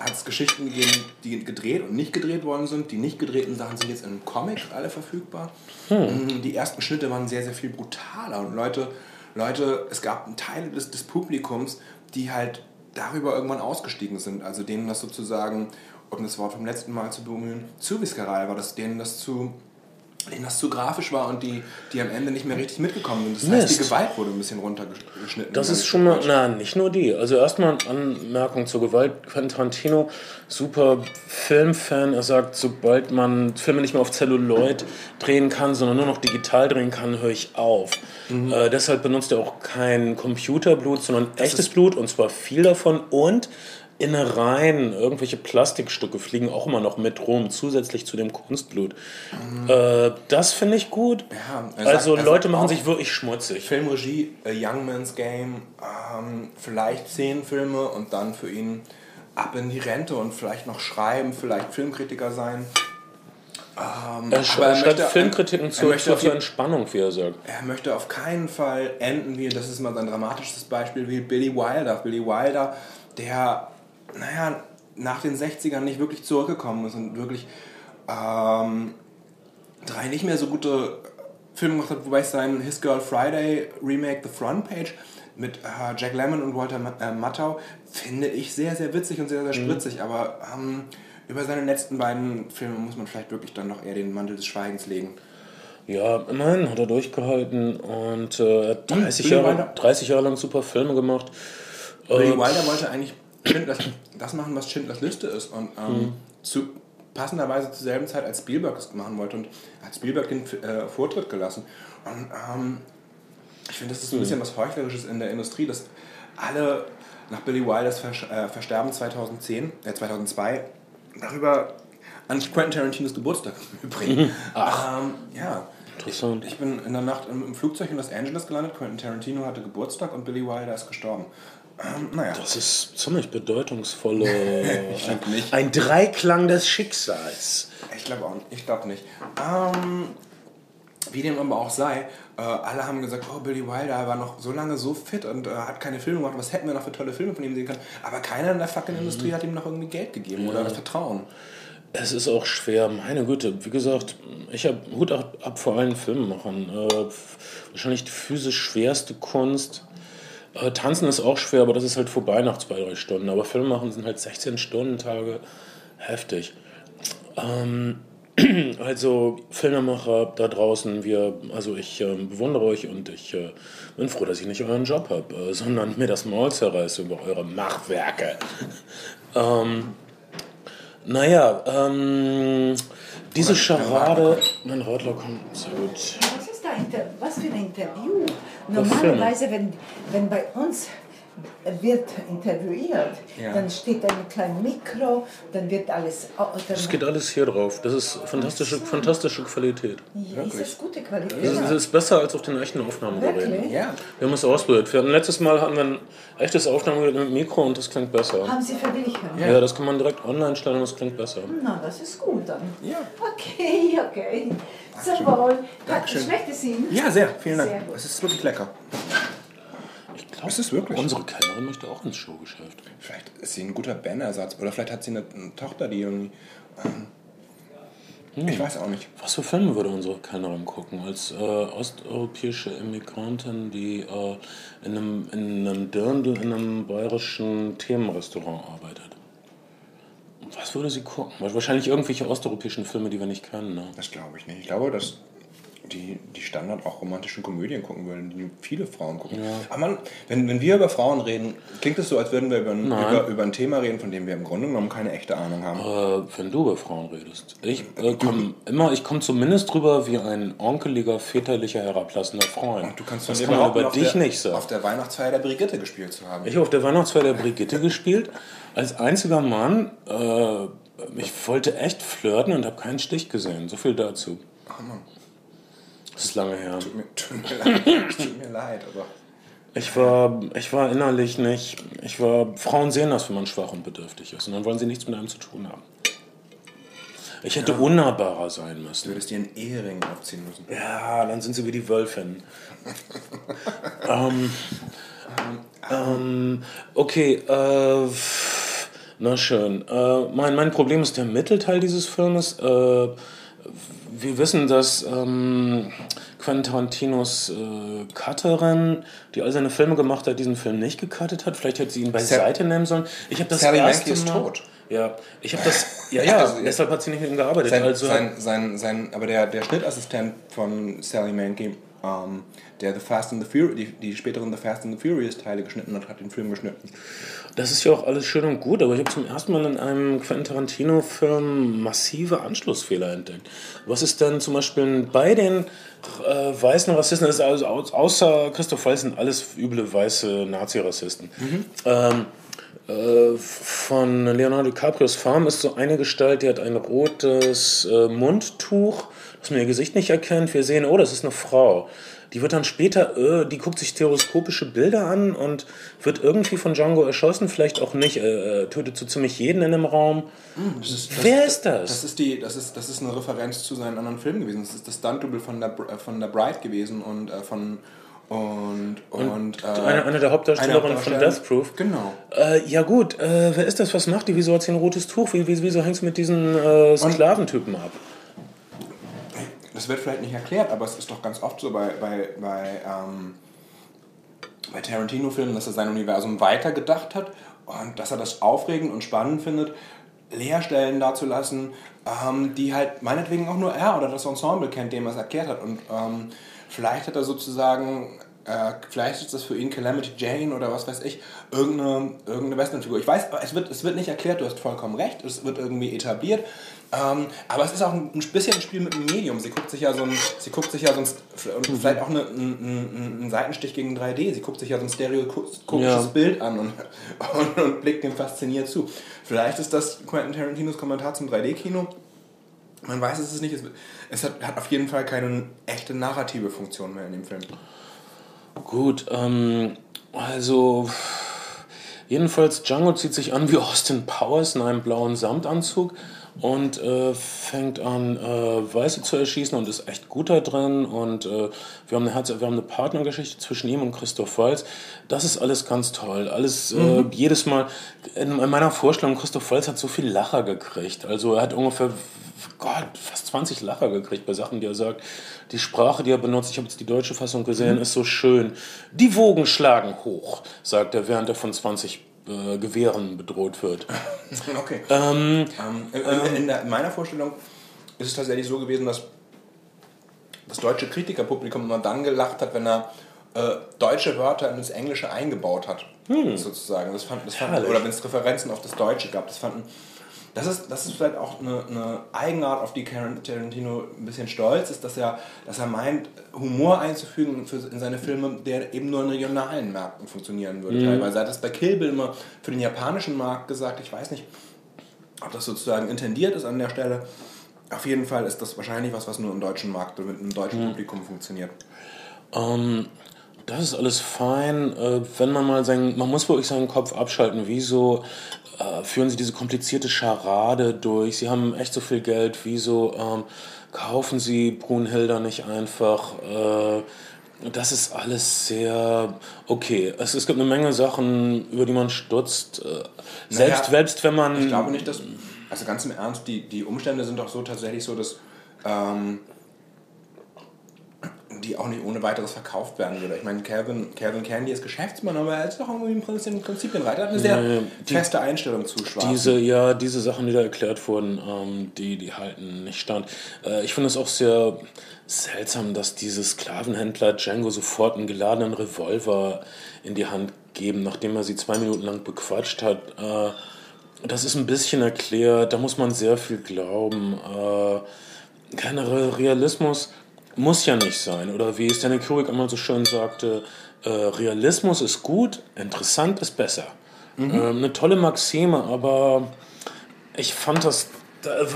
hat es Geschichten gegeben, die gedreht und nicht gedreht worden sind. Die nicht gedrehten Sachen sind jetzt in einem Comic alle verfügbar. Mm, Die ersten Schnitte waren sehr, sehr viel brutaler. Und Leute, Leute es gab Teile des, des Publikums, die halt darüber irgendwann ausgestiegen sind. Also denen das sozusagen, um das Wort vom letzten Mal zu bemühen, zu viskaral war, dass denen das zu denen das zu grafisch war und die, die am Ende nicht mehr richtig mitgekommen sind. Das heißt, die Mist. Gewalt wurde ein bisschen runtergeschnitten. Das ist schon mal, na, nicht nur die. Also erstmal Anmerkung zur Gewalt. Quentin Tarantino, super Filmfan. Er sagt, sobald man Filme nicht mehr auf Celluloid drehen kann, sondern nur noch digital drehen kann, höre ich auf. Äh, deshalb benutzt er auch kein Computerblut, sondern echtes Blut und zwar viel davon und Innereien, irgendwelche Plastikstücke fliegen auch immer noch mit rum, zusätzlich zu dem Kunstblut. Äh, das finde ich gut. Ja, er also sagt- er Leute machen sich wirklich schmutzig. Filmregie, A Young Man's Game, ähm, vielleicht zehn Filme und dann für ihn ab in die Rente und vielleicht noch schreiben, vielleicht Filmkritiker sein. Ähm, Er sch er schreibt möchte- Filmkritiken er zu, möchte zur Entspannung, wie er sagt. Er möchte auf keinen Fall enden wie, das ist mal sein dramatisches Beispiel, wie Billy Wilder. Billy Wilder, der, naja, nach den 60ern nicht wirklich zurückgekommen ist und wirklich ähm, drei nicht mehr so gute Filme gemacht hat, wobei ich sein His Girl Friday Remake The Front Page mit äh, Jack Lemmon und Walter Ma- äh, Matthau finde ich sehr, sehr witzig und sehr, sehr spritzig, aber ähm, über seine letzten beiden Filme muss man vielleicht wirklich dann noch eher den Mantel des Schweigens legen. Ja, immerhin hat er durchgehalten und äh, er hat 30, Billy Jahre, Wilder. 30 Jahre lang super Filme gemacht. Billy Wilder wollte eigentlich Schindlers, das machen, was Schindlers Liste ist. Und ähm, zu, passenderweise zur selben Zeit, als Spielberg es machen wollte. Und hat Spielberg den äh, Vortritt gelassen. Und ähm, ich finde, das ist so ein bisschen was Heuchlerisches in der Industrie, dass alle nach Billy Wilders Versch äh, Versterben 2010, äh, 2002 darüber an Quentin Tarantinos Geburtstag übrigens. Ähm, ja. Interessant. Ich bin in der Nacht im im Flugzeug in Los Angeles gelandet. Quentin Tarantino hatte Geburtstag und Billy Wilder ist gestorben. Ähm, naja. Das ist ziemlich bedeutungsvolle. glaub nicht. Ein Dreiklang des Schicksals. Ich glaube auch nicht. Ich glaube nicht. Ähm, wie dem aber auch sei, äh, alle haben gesagt, oh, Billy Wilder war noch so lange so fit und äh, hat keine Filme gemacht. Was hätten wir noch für tolle Filme von ihm sehen können? Aber keiner in der fucking Industrie hat ihm noch irgendwie Geld gegeben oder das Vertrauen. Es ist auch schwer, meine Güte. Wie gesagt, ich habe Hut ab, ab vor allen Filmemachern. Äh, wahrscheinlich die physisch schwerste Kunst. Äh, Tanzen ist auch schwer, aber das ist halt vorbei nach zwei, drei Stunden. Aber Filme machen sind halt 16 Stunden Tage. Heftig. Ähm, also Filmemacher da draußen, wir, also ich ähm, bewundere euch und ich äh, bin froh, dass ich nicht euren Job habe, äh, sondern mir das Maul zerreiße über eure Machwerke. ähm, naja, ähm, diese Scharade. Mein Radler kommt sehr gut. Was für ein Interview? Normalerweise, wenn, wenn bei uns wird interviewt, Ja. dann steht ein kleines Mikro, dann wird alles. Dann Das geht alles hier drauf. Das ist fantastische, fantastische Qualität. ja, ist das gute Qualität? Das ist, das ist besser als auf den echten Aufnahmegeräten. Wirklich? Ja. Wir haben es ausprobiert. Wir hatten, letztes Mal hatten wir ein echtes Aufnahmegerät mit Mikro und das klingt besser. Haben Sie verglichen? Ja, das kann man direkt online stellen und das klingt besser. Na, das ist gut dann. Ja. Okay, okay. Zum Wohl. Dankeschön. Schmeckt es Ihnen? Ja, sehr. Vielen Dank. Sehr gut. Es ist wirklich lecker. Glaube, Es ist wirklich. unsere Kellnerin möchte auch ins Showgeschäft. Vielleicht ist sie ein guter Bandersatz. Oder vielleicht hat sie eine, eine Tochter, die irgendwie. Ähm, Ich weiß auch nicht. Was für Filme würde unsere Kellnerin gucken? Als äh, osteuropäische Immigrantin, die äh, in, einem, in einem Dirndl in einem bayerischen Themenrestaurant arbeitet. Was würde sie gucken? Wahrscheinlich irgendwelche osteuropäischen Filme, die wir nicht kennen. Ne? Das glaube ich nicht. Ich glaube, dass die, die Standard auch romantischen Komödien gucken würden, die viele Frauen gucken. Aber man, wenn, wenn wir über Frauen reden, klingt es so, als würden wir über ein, über, über ein Thema reden, von dem wir im Grunde genommen keine echte Ahnung haben. Äh, wenn du über Frauen redest. Ich äh, komme immer, ich komme zumindest drüber wie ein onkeliger, väterlicher, herablassender Freund. Du kannst das kann man über dich der, nicht sagen. auf der Weihnachtsfeier der Brigitte gespielt zu haben. Ich habe auf der Weihnachtsfeier der Brigitte gespielt. Als einziger Mann. Äh, ich wollte echt flirten und habe keinen Stich gesehen. So viel dazu. Das ist lange her. Tut mir, tut mir leid, tut mir leid, aber Ich war, ich war innerlich nicht. Ich war. Frauen sehen das, wenn man schwach und bedürftig ist. Und dann wollen sie nichts mit einem zu tun haben. Ich hätte unnahbarer sein du müssen. würdest dir einen Ehering aufziehen müssen. Ja, dann sind sie wie die Wölfin. ähm, ähm, okay, äh, na schön. Äh, mein, mein Problem ist der Mittelteil dieses Filmes. Äh, wir wissen, dass ähm, Quentin Tarantinos äh, Cutterin, die all seine Filme gemacht hat, diesen Film nicht gecuttet hat. Vielleicht hätte sie ihn beiseite nehmen sollen. Ich habe das Sally erste Mankey ist tot. Ja, ich habe das. Ja, ja. Also, deshalb hat sie nicht mit ihm gearbeitet. Sein, also, sein, sein, sein, aber der, der Schnittassistent von Sally Mankey, ähm, der The Fast and the Furious, die, die späteren The Fast and the Furious Teile geschnitten hat, hat den Film geschnitten. Das ist ja auch alles schön und gut, aber ich habe zum ersten Mal in einem Quentin Tarantino-Film massive Anschlussfehler entdeckt. Was ist denn zum Beispiel bei den äh, weißen Rassisten, das ist also au- außer Christoph Waltz sind alles üble weiße Nazi-Rassisten. Ähm, äh, von Leonardo DiCaprios Farm ist so eine Gestalt, die hat ein rotes äh, Mundtuch, das man ihr Gesicht nicht erkennt. Wir sehen, oh, das ist eine Frau. Die wird dann später, äh, die guckt sich stereoskopische Bilder an und wird irgendwie von Django erschossen, vielleicht auch nicht, äh, äh, tötet so ziemlich jeden in dem Raum. Das ist, Wer ist das? Das ist, die, das, ist, das ist eine Referenz zu seinen anderen Filmen gewesen. Das ist das Stunt-Double von der, äh, von der Bride gewesen und äh, von. Und. und, äh, Eine, eine der Hauptdarstellerinnen von Death Proof. Genau. Äh, ja gut, äh, wer ist das? Was macht die? Wieso hat sie ein rotes Tuch? Wie, wie, wieso hängt sie mit diesen äh, Sklaventypen ab? Das wird vielleicht nicht erklärt, aber es ist doch ganz oft so bei, bei, bei, ähm, bei Tarantino-Filmen, dass er sein Universum weitergedacht hat und dass er das aufregend und spannend findet, Leerstellen dazulassen, ähm, die halt meinetwegen auch nur er oder das Ensemble kennt, dem er es erklärt hat. Und ähm, vielleicht hat er sozusagen, äh, vielleicht ist das für ihn Calamity Jane oder was weiß ich, irgendeine, irgendeine Westernfigur. Ich weiß, es wird, es wird nicht erklärt, du hast vollkommen recht, es wird irgendwie etabliert. Ähm, aber es ist auch ein, ein bisschen ein Spiel mit dem Medium. Sie guckt sich ja so ein, sie guckt sich ja so ein, und vielleicht auch eine, ein, ein, Seitenstich gegen 3D. Sie guckt sich ja so ein stereoskopisches Ja. Bild an und, und, und blickt dem fasziniert zu. Vielleicht ist das Quentin Tarantinos Kommentar zum 3D-Kino. Man weiß es nicht. Es, es hat, hat auf jeden Fall keine echte narrative Funktion mehr in dem Film. Gut, ähm, also jedenfalls Django zieht sich an wie Austin Powers in einem blauen Samtanzug und äh, fängt an, äh, Weiße zu erschießen und ist echt gut da drin. Und äh, wir, haben eine Herz wir haben eine Partnergeschichte zwischen ihm und Christoph Waltz. Das ist alles ganz toll. Alles äh, jedes Mal. In, in meiner Vorstellung, Christoph Waltz hat so viel Lacher gekriegt. Also er hat ungefähr Gott, fast 20 Lacher gekriegt bei Sachen, die er sagt. Die Sprache, die er benutzt, ich habe jetzt die deutsche Fassung gesehen, ist so schön. Die Wogen schlagen hoch, sagt er, während er von 20 äh, Gewehren bedroht wird. Okay. Ähm, in, in, in, der, in meiner Vorstellung ist es tatsächlich so gewesen, dass das deutsche Kritikerpublikum immer dann gelacht hat, wenn er äh, deutsche Wörter in das Englische eingebaut hat, sozusagen. Das fand, das fand, oder wenn es Referenzen auf das Deutsche gab, das fanden das ist, das ist vielleicht auch eine, eine Eigenart, auf die Tarantino ein bisschen stolz ist, dass er, dass er meint, Humor einzufügen für, in seine Filme, der eben nur in regionalen Märkten funktionieren würde. Mhm. Teilweise er hat das bei Kill Bill immer für den japanischen Markt gesagt. Ich weiß nicht, ob das sozusagen intendiert ist an der Stelle. Auf jeden Fall ist das wahrscheinlich was, was nur im deutschen Markt oder mit einem deutschen mhm. Publikum funktioniert. Ähm, das ist alles fein. Äh, wenn man mal sein, man muss wirklich seinen Kopf abschalten. Wieso äh, führen Sie diese komplizierte Scharade durch? Sie haben echt so viel Geld. Wieso ähm, kaufen Sie Brunhilder nicht einfach? Äh, das ist alles sehr okay. Es, es gibt eine Menge Sachen, über die man stutzt. Äh, selbst, naja, selbst wenn man. Ich glaube nicht, dass. Also ganz im Ernst, die, die Umstände sind doch so tatsächlich so, dass. Ähm, die auch nicht ohne weiteres verkauft werden würde. Ich meine, Calvin, Calvin Candy ist Geschäftsmann, aber er ist doch irgendwie im Prinzip, ein Reiter. hat eine sehr ja, die, feste Einstellung zu Schwarzen. Diese, ja, diese Sachen, die da erklärt wurden, ähm, die, die halten nicht stand. Äh, ich finde es auch sehr seltsam, dass diese Sklavenhändler Django sofort einen geladenen Revolver in die Hand geben, nachdem er sie zwei Minuten lang bequatscht hat. Äh, das ist ein bisschen erklärt, da muss man sehr viel glauben. Äh, keiner Realismus muss ja nicht sein. Oder wie Stanley Kubrick einmal so schön sagte, äh, Realismus ist gut, interessant ist besser. Mhm. Ähm, eine tolle Maxime, aber ich fand das,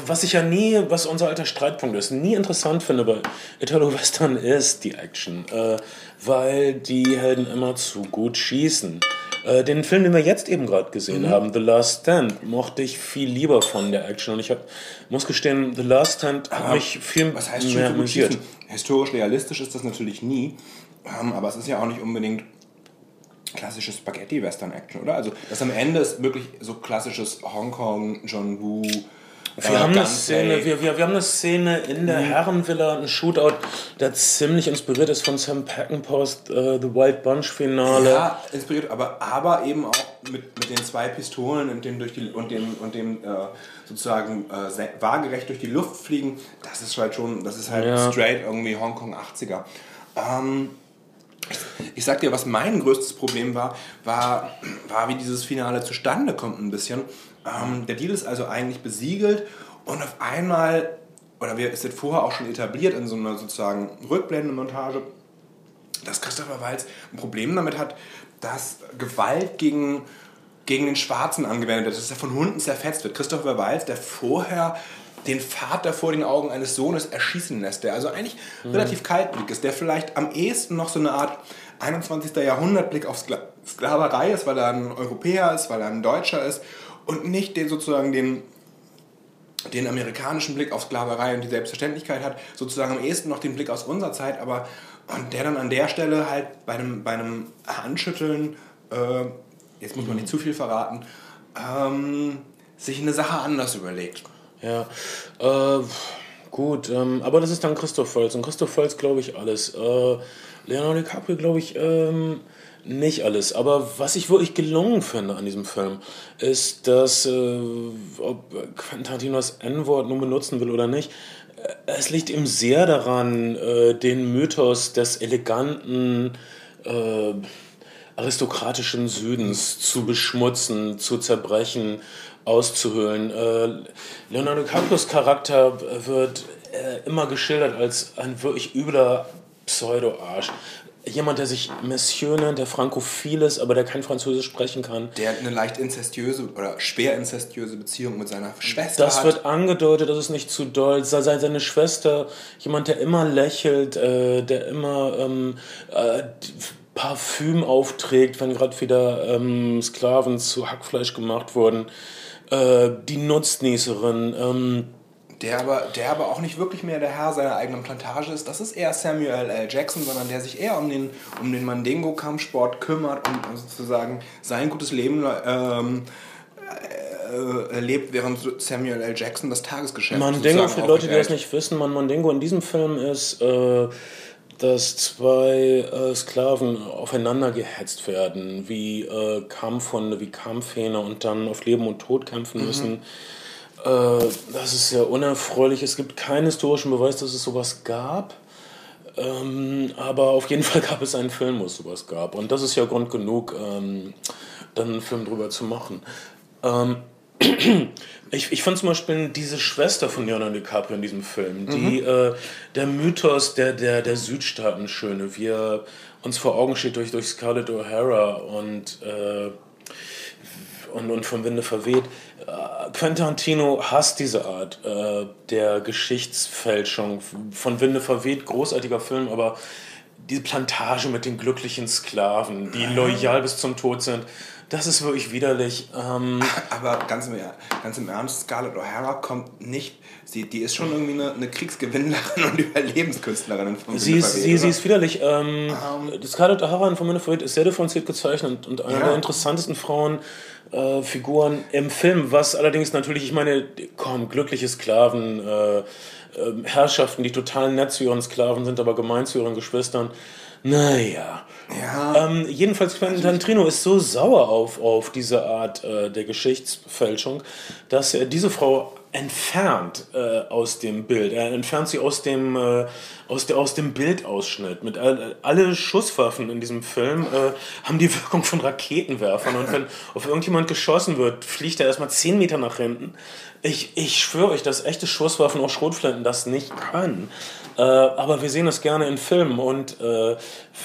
was ich ja nie, was unser alter Streitpunkt ist, nie interessant finde bei Italo-Western ist die Action, äh, weil die Helden immer zu gut schießen. Äh, den Film, den wir jetzt eben gerade gesehen mhm. haben, The Last Stand, mochte ich viel lieber von der Action. Und ich hab, muss gestehen, The Last Stand hat mich viel was heißt mehr amüsiert. Historisch realistisch ist das natürlich nie, ähm, aber es ist ja auch nicht unbedingt klassisches Spaghetti-Western-Action, oder? Also das am Ende ist wirklich so klassisches Hongkong, John Woo, wir, äh, haben eine Szene, wir, wir, wir haben eine Szene in der mhm. Herrenvilla, ein Shootout, der ziemlich inspiriert ist von Sam Peckinpahs uh, The Wild Bunch Finale. Ja, inspiriert, aber, aber eben auch mit, mit den zwei Pistolen und dem, durch die, und dem, und dem äh, sozusagen äh, waagerecht durch die Luft fliegen. Das ist halt schon, das ist halt ja. straight irgendwie Hongkong 80er. Ähm, ich sag dir, was mein größtes Problem war, war, war, wie dieses Finale zustande kommt ein bisschen. Ähm, der Deal ist also eigentlich besiegelt und auf einmal, oder wir ist jetzt vorher auch schon etabliert in so einer sozusagen Rückblendenmontage, dass Christopher Walz ein Problem damit hat, dass Gewalt gegen, gegen den Schwarzen angewendet wird, dass er von Hunden zerfetzt wird. Christopher Walz, der vorher den Vater vor den Augen eines Sohnes erschießen lässt, der also eigentlich mhm. relativ kaltblick ist, der vielleicht am ehesten noch so eine Art 21. Jahrhundertblick auf Skla Sklaverei ist, weil er ein Europäer ist, weil er ein Deutscher ist und nicht den sozusagen den, den amerikanischen Blick auf Sklaverei und die Selbstverständlichkeit hat, sozusagen am ehesten noch den Blick aus unserer Zeit, aber und der dann an der Stelle halt bei einem, bei einem Handschütteln, äh, jetzt muss man nicht zu viel verraten, ähm, sich eine Sache anders überlegt. Ja, äh, gut, ähm, aber das ist dann Christoph Volz und Christoph Volz glaube ich alles. Äh, Leonardo DiCaprio glaube ich ähm, nicht alles, aber was ich wirklich gelungen finde an diesem Film, ist, dass, äh, ob Quentin Tarantino das N-Wort nun benutzen will oder nicht, äh, es liegt ihm sehr daran, äh, den Mythos des eleganten, äh, aristokratischen Südens zu beschmutzen, zu zerbrechen, auszuhöhlen. Äh, Leonardo DiCaprios Charakter wird äh, immer geschildert als ein wirklich übler Pseudo-Arsch jemand, der sich Monsieur nennt, der frankophil ist, aber der kein Französisch sprechen kann. Der eine leicht inzestiöse oder schwer inzestiöse Beziehung mit seiner Schwester das hat. Das wird angedeutet, das ist nicht zu doll. Seine Schwester, jemand, der immer lächelt, äh, der immer ähm, äh, Parfüm aufträgt, wenn gerade wieder ähm, Sklaven zu Hackfleisch gemacht wurden. Äh, die Nutznießerin. Ähm, der aber, der aber auch nicht wirklich mehr der Herr seiner eigenen Plantage ist. Das ist eher Samuel L. Jackson, sondern der sich eher um den, um den Mandingo-Kampfsport kümmert und sozusagen sein gutes Leben ähm, äh, lebt, während Samuel L. Jackson das Tagesgeschäft Mandingo, für Leute, die das nicht wissen, man Mandingo in diesem Film ist... Äh, dass zwei äh, Sklaven aufeinander gehetzt werden, wie äh, Kampfhunde, wie Kampfhähne und dann auf Leben und Tod kämpfen mhm. müssen. Mhm äh, das ist sehr unerfreulich. Es gibt keinen historischen Beweis, dass es sowas gab. Ähm, aber auf jeden Fall gab es einen Film, wo es sowas gab. Und das ist ja Grund genug, ähm, dann einen Film drüber zu machen. Ähm, ich, ich fand zum Beispiel diese Schwester von Leonardo DiCaprio in diesem Film, die äh, der Mythos der, der, der Südstaaten schöne, wie er uns vor Augen steht durch, durch Scarlett O'Hara und, äh, und, und vom Winde verweht. Äh, Quentin Tarantino hasst diese Art äh, der Geschichtsfälschung. Von Winde verweht, großartiger Film, aber diese Plantage mit den glücklichen Sklaven, die loyal bis zum Tod sind, das ist wirklich widerlich. Ähm, Aber ganz im, ganz im Ernst, Scarlett O'Hara kommt nicht, sie, die ist schon irgendwie eine, eine Kriegsgewinnlerin und Überlebenskünstlerin. Vom sie, ist, sie, sie ist widerlich. Ähm, Scarlett O'Hara in Von Minnesota ist sehr differenziert gezeichnet und eine Ja. der interessantesten Frauenfiguren äh, Figuren im Film, was allerdings natürlich, ich meine, komm, glückliche Sklaven, äh, äh, Herrschaften, die total nett zu ihren Sklaven sind, aber gemein zu ihren Geschwistern. Naja. Ja. Ähm, jedenfalls Quentin Tarantino ist so sauer auf, auf diese Art äh, der Geschichtsfälschung, dass er diese Frau entfernt äh, aus dem Bild. Er entfernt sie aus dem, äh, aus, der, aus dem Bildausschnitt. Mit all, alle Schusswaffen in diesem Film äh, haben die Wirkung von Raketenwerfern. Und wenn auf irgendjemand geschossen wird, fliegt er erstmal 10 Meter nach hinten. Ich, ich schwöre euch, dass echte Schusswaffen, auch Schrotflinten, das nicht können. Äh, aber wir sehen das gerne in Filmen. Und äh,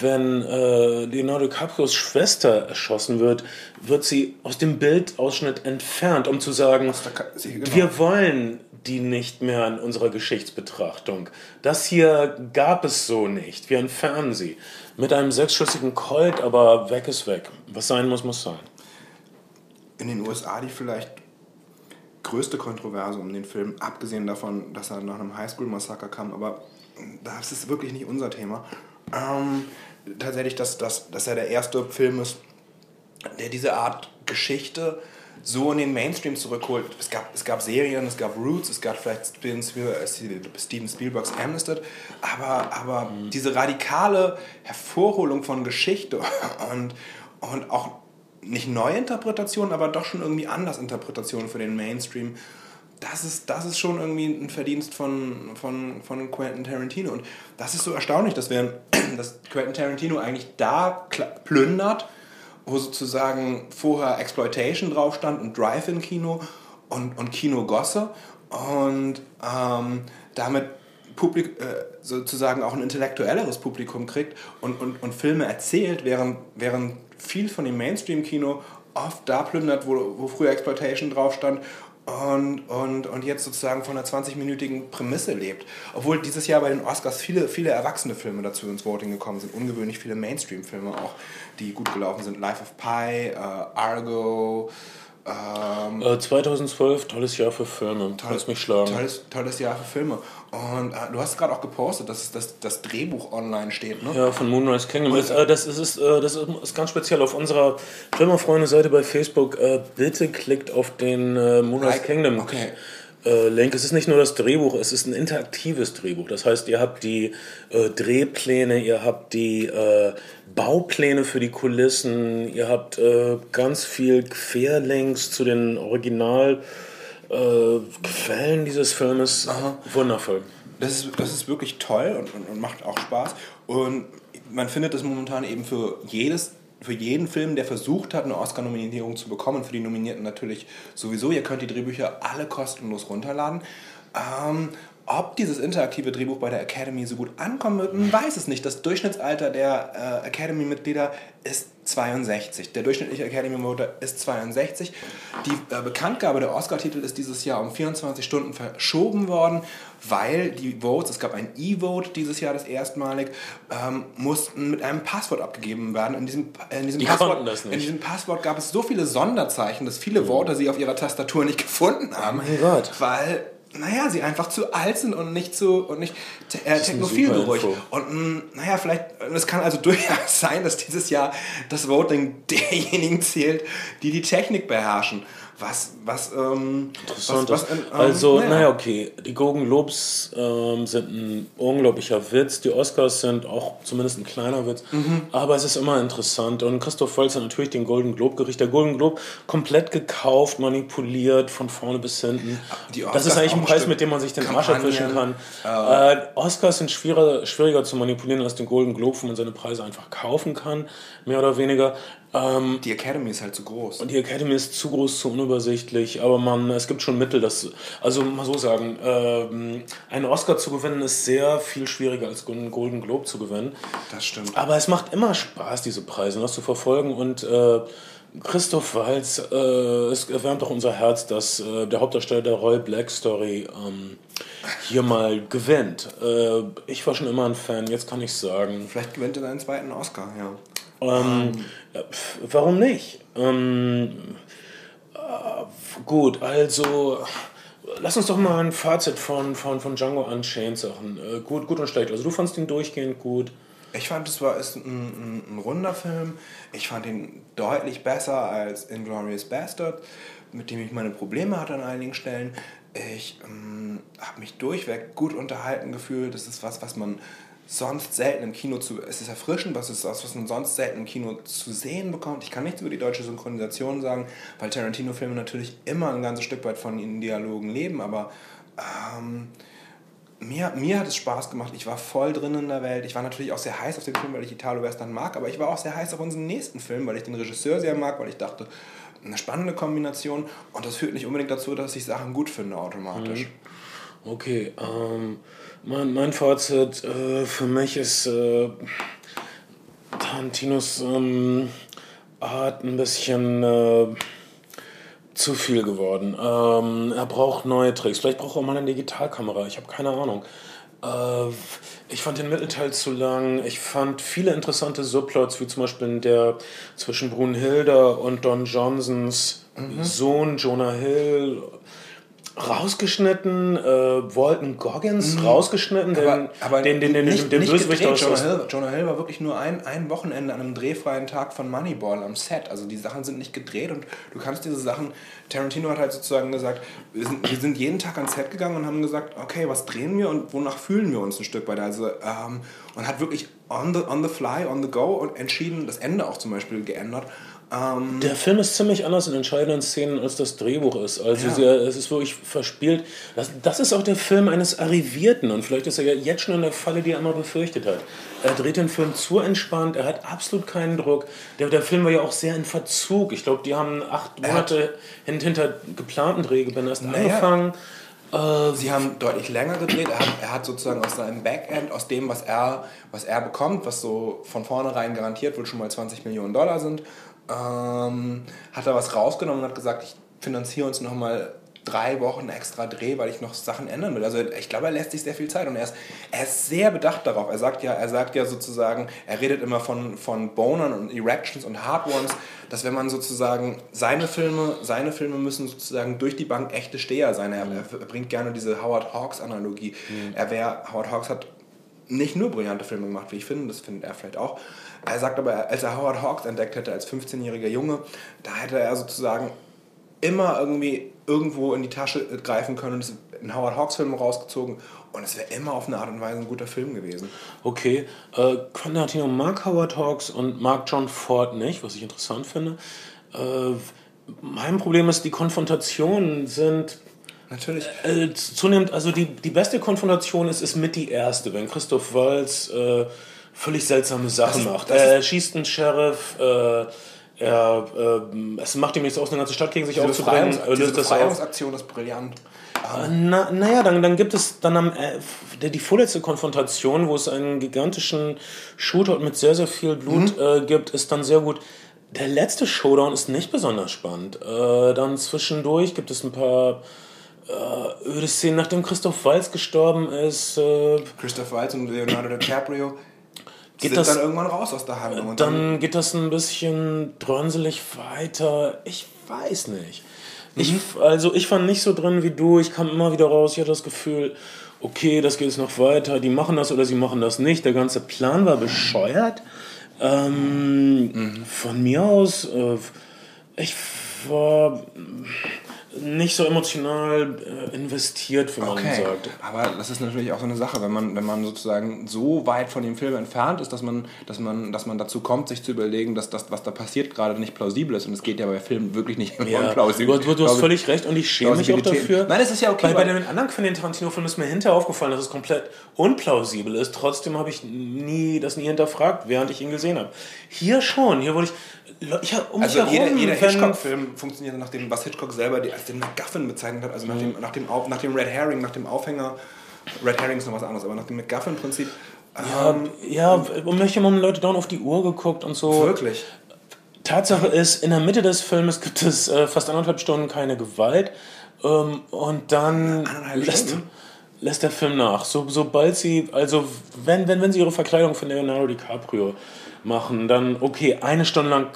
wenn äh, Leonardo DiCaprios Schwester erschossen wird, wird sie aus dem Bildausschnitt entfernt, um zu sagen, genau. wir wollen die nicht mehr in unserer Geschichtsbetrachtung. Das hier gab es so nicht. Wir entfernen sie. Mit einem sechsschüssigen Colt, aber weg ist weg. Was sein muss, muss sein. in den USA die vielleicht größte Kontroverse um den Film, abgesehen davon, dass er nach einem Highschool-Massaker kam, aber das ist wirklich nicht unser Thema. Ähm, tatsächlich, dass, dass, dass er der erste Film ist, der diese Art Geschichte so in den Mainstream zurückholt. Es gab, es gab Serien, es gab Roots, es gab vielleicht Steven, äh, Steven Spielbergs Amnesty, aber, aber diese radikale Hervorholung von Geschichte und, und auch nicht Neuinterpretationen, aber doch schon irgendwie Andersinterpretationen für den Mainstream. Das ist, das ist schon irgendwie ein Verdienst von, von, von Quentin Tarantino. Und das ist so erstaunlich, dass, wir, dass Quentin Tarantino eigentlich da plündert, wo sozusagen vorher Exploitation drauf stand und Drive-In-Kino und, und Kino-Gosse und ähm, damit Publik äh, sozusagen auch ein intellektuelleres Publikum kriegt und, und, und Filme erzählt, während, während viel von dem Mainstream-Kino oft da plündert, wo, wo früher Exploitation drauf stand und, und, und jetzt sozusagen von einer 20-minütigen Prämisse lebt. Obwohl dieses Jahr bei den Oscars viele, viele erwachsene Filme dazu ins Voting gekommen sind, ungewöhnlich viele Mainstream-Filme auch, die gut gelaufen sind. Life of Pi, äh, Argo, ähm, Äh, 2012, tolles Jahr für Filme. Lass mich schlagen. Tolles, tolles Jahr für Filme. Und äh, du hast gerade auch gepostet, dass das, das Drehbuch online steht, ne? Ja, von Moonrise Kingdom. Ist, äh, das, ist, ist, äh, das ist ganz speziell auf unserer Filmerfreunde-Seite bei Facebook. Äh, bitte klickt auf den äh, Moonrise Like- Kingdom okay. äh, Link. Es ist nicht nur das Drehbuch, es ist ein interaktives Drehbuch. Das heißt, ihr habt die äh, Drehpläne, ihr habt die äh, Baupläne für die Kulissen, ihr habt äh, ganz viel Querlinks zu den Original. Äh, Quellen dieses Filmes wundervoll. Das ist, das ist wirklich toll und, und, und macht auch Spaß. Und man findet das momentan eben für jedes für jeden Film, der versucht hat, eine Oscar-Nominierung zu bekommen, für die Nominierten natürlich sowieso. Ihr könnt die Drehbücher alle kostenlos runterladen. Ähm, ob dieses interaktive Drehbuch bei der Academy so gut ankommen wird, man weiß es nicht. Das Durchschnittsalter der äh, Academy-Mitglieder ist 62. Der durchschnittliche Academy-Voter ist 62. Die äh, Bekanntgabe der Oscar-Titel ist dieses Jahr um 24 Stunden verschoben worden, weil die Votes, es gab ein E-Vote dieses Jahr das erstmalig, ähm, mussten mit einem Passwort abgegeben werden. In diesem, in diesem Die Passwort, konnten das nicht. In diesem Passwort gab es so viele Sonderzeichen, dass viele Worte sie auf ihrer Tastatur nicht gefunden haben. mein Gott. Weil, naja, sie einfach zu alt sind und nicht zu und nicht te- äh, technophil. Info. Und mh, naja, vielleicht, es kann also durchaus sein, dass dieses Jahr das Voting derjenigen zählt, die die Technik beherrschen. Was, was, ähm, Interessant. was, was, ähm, also, naja. naja, okay. Die Golden Globes ähm, sind ein unglaublicher Witz. Die Oscars sind auch zumindest ein kleiner Witz. Mhm. Aber es ist immer interessant. Und Christoph Waltz hat natürlich den Golden Globe gerichtet. Der Golden Globe komplett gekauft, manipuliert, von vorne bis hinten. Das ist eigentlich ein Preis, mit dem man sich den Arsch abwischen kann. Kampagnen, Äh, Oscars sind schwieriger, schwieriger zu manipulieren als den Golden Globe, wo man seine Preise einfach kaufen kann, mehr oder weniger. Ähm, die Academy ist halt zu groß. Und die Academy ist zu groß, zu unübersichtlich, aber man, es gibt schon Mittel, das, also mal so sagen, ähm, einen Oscar zu gewinnen ist sehr viel schwieriger als einen Golden Globe zu gewinnen. Das stimmt. Aber es macht immer Spaß, diese Preise, das zu verfolgen und äh, Christoph Walz, äh, es erwärmt auch unser Herz, dass äh, der Hauptdarsteller der Roy Black Story ähm, hier mal gewinnt. Äh, ich war schon immer ein Fan, jetzt kann ich sagen. Vielleicht gewinnt er seinen zweiten Oscar, ja. Ähm, ja, warum nicht? Ähm, äh, gut, also lass uns doch mal ein Fazit von, von, von Django Unchained Sachen. Äh, gut, gut und schlecht. Also du fandest ihn durchgehend gut. Ich fand, es war ist ein, ein, ein, runder Film. Ich fand ihn deutlich besser als Inglourious Bastard, mit dem ich meine Probleme hatte an einigen Stellen. Ich ähm, habe mich durchweg gut unterhalten gefühlt. Das ist was, was man sonst selten im Kino zu. Es ist erfrischend, was ist das, was man sonst selten im Kino zu sehen bekommt. Ich kann nichts über die deutsche Synchronisation sagen, weil Tarantino-Filme natürlich immer ein ganzes Stück weit von ihren Dialogen leben, aber ähm, mir, mir hat es Spaß gemacht. Ich war voll drin in der Welt. Ich war natürlich auch sehr heiß auf den Film, weil ich Italo-Western mag, aber ich war auch sehr heiß auf unseren nächsten Film, weil ich den Regisseur sehr mag, weil ich dachte, eine spannende Kombination und das führt nicht unbedingt dazu, dass ich Sachen gut finde automatisch. Mhm. Okay, ähm, mein, mein Fazit äh, für mich ist äh, Tarantinos ähm, Art ein bisschen äh, zu viel geworden. Ähm, er braucht neue Tricks. Vielleicht braucht er auch mal eine Digitalkamera. Ich habe keine Ahnung. Äh, ich fand den Mittelteil zu lang. Ich fand viele interessante Subplots, wie zum Beispiel der zwischen Brunhilde und Don Johnsons mhm. Sohn Jonah Hill rausgeschnitten, äh, Walton Goggins mhm. rausgeschnitten, aber, den, aber den, den, den, nicht, den Bösewicht aus Jonah Hill, Jonah Hill war wirklich nur ein, ein Wochenende an einem drehfreien Tag von Moneyball am Set. Also die Sachen sind nicht gedreht und du kannst diese Sachen. Tarantino hat halt sozusagen gesagt, wir sind, wir sind jeden Tag ans Set gegangen und haben gesagt, okay, was drehen wir und wonach fühlen wir uns ein Stück weit. Also ähm, und hat wirklich on the, on the fly, on the go und entschieden, das Ende auch zum Beispiel geändert. Ähm, der Film ist ziemlich anders in entscheidenden Szenen, als das Drehbuch ist. Also ja. sehr, es ist wirklich verspielt. Das, das, ist auch der Film eines Arrivierten und vielleicht ist er ja jetzt schon in der Falle, die er immer befürchtet hat. Er dreht den Film zu entspannt, er hat absolut keinen Druck. Der, der Film war ja auch sehr in Verzug. Ich glaube, die haben acht Monate hint, hinter geplanten Drehgebänden erst naja. angefangen. Äh, Sie haben deutlich länger gedreht. Er hat, er hat, sozusagen aus seinem Backend, aus dem, was er, was er bekommt, was so von vornherein garantiert wird, schon mal 20 Millionen Dollar sind, ähm, hat er was rausgenommen und hat gesagt, ich finanziere uns nochmal drei Wochen extra Dreh, weil ich noch Sachen ändern will. Also ich glaube, er lässt sich sehr viel Zeit und er ist, er ist sehr bedacht darauf. Er sagt ja, er sagt ja sozusagen, er redet immer von, von Bonern und Erections und Hard Ones, dass wenn man sozusagen seine Filme, seine Filme müssen sozusagen durch die Bank echte Steher sein. Er, er bringt gerne diese Howard Hawks Analogie. Mhm. Er wär, Howard Hawks hat nicht nur brillante Filme gemacht, wie ich finde, das findet er vielleicht auch, er sagt aber, als er Howard Hawks entdeckt hätte als 15-jähriger Junge, da hätte er sozusagen immer irgendwie irgendwo in die Tasche greifen können und einen Howard Hawks Film rausgezogen und es wäre immer auf eine Art und Weise ein guter Film gewesen. Okay, äh, Quentin mag Howard Hawks und mag John Ford nicht, was ich interessant finde. Äh, mein Problem ist, die Konfrontationen sind Natürlich. Äh, zunehmend, also die, die beste Konfrontation ist, ist mit die erste, wenn Christoph Waltz äh, völlig seltsame Sachen das macht. Er schießt einen Sheriff, äh, er, äh, es macht ihm nichts aus, eine ganze Stadt gegen sich diese aufzubringen. Befreiungs diese Befreiungsaktion ist brillant. Äh, na, naja, dann, dann gibt es dann am, äh, die vorletzte Konfrontation, wo es einen gigantischen Shootout mit sehr, sehr viel Blut mhm. äh, gibt, ist dann sehr gut. Der letzte Showdown ist nicht besonders spannend. Äh, dann zwischendurch gibt es ein paar äh, öde Szenen, nachdem Christoph Waltz gestorben ist. Äh, Christoph Waltz und Leonardo DiCaprio geht sind das, dann irgendwann raus aus der Handlung. Dann, dann, geht das ein bisschen drönselig weiter. Ich weiß nicht. Mhm. Ich, also ich fand nicht so drin wie du. Ich kam immer wieder raus. Ich hatte das Gefühl, okay, das geht jetzt noch weiter. Die machen das oder sie machen das nicht. Der ganze Plan war bescheuert. Ähm, mhm. Von mir aus, äh, ich war nicht so emotional äh, investiert, wie man Okay, sagt. aber das ist natürlich auch so eine Sache, wenn man, wenn man sozusagen so weit von dem Film entfernt ist, dass man, dass man, dass man dazu kommt, sich zu überlegen, dass das, was da passiert, gerade nicht plausibel ist. Und es geht ja bei Filmen wirklich nicht Ja, um du, Plausibel. du, du hast völlig recht und ich schäme mich auch dafür. Nein, es ist ja okay, Weil bei den anderen Quentin Tarantino-Filmen ist mir hinterher aufgefallen, dass es komplett unplausibel ist. Trotzdem habe ich nie, das nie hinterfragt, während ich ihn gesehen habe. Hier schon, hier wurde ich... ich hab- um Also jeder, jeder Hitchcock-Film funktioniert nach dem, was Hitchcock selber die, als den MacGuffin bezeichnet hat, also nach, dem, nach, dem, Au- nach dem Red Herring, nach dem Aufhänger. Red Herring ist noch was anderes, aber nach dem MacGuffin-Prinzip. Ähm, Ja, um mich haben Leute dauernd auf die Uhr geguckt und so. wirklich. Tatsache ist, in der Mitte des Filmes gibt es äh, fast anderthalb Stunden keine Gewalt. Ähm, und dann lässt, lässt der Film nach. So, sobald sie, also wenn, wenn, wenn sie ihre Verkleidung von Leonardo DiCaprio machen, dann okay, eine Stunde lang,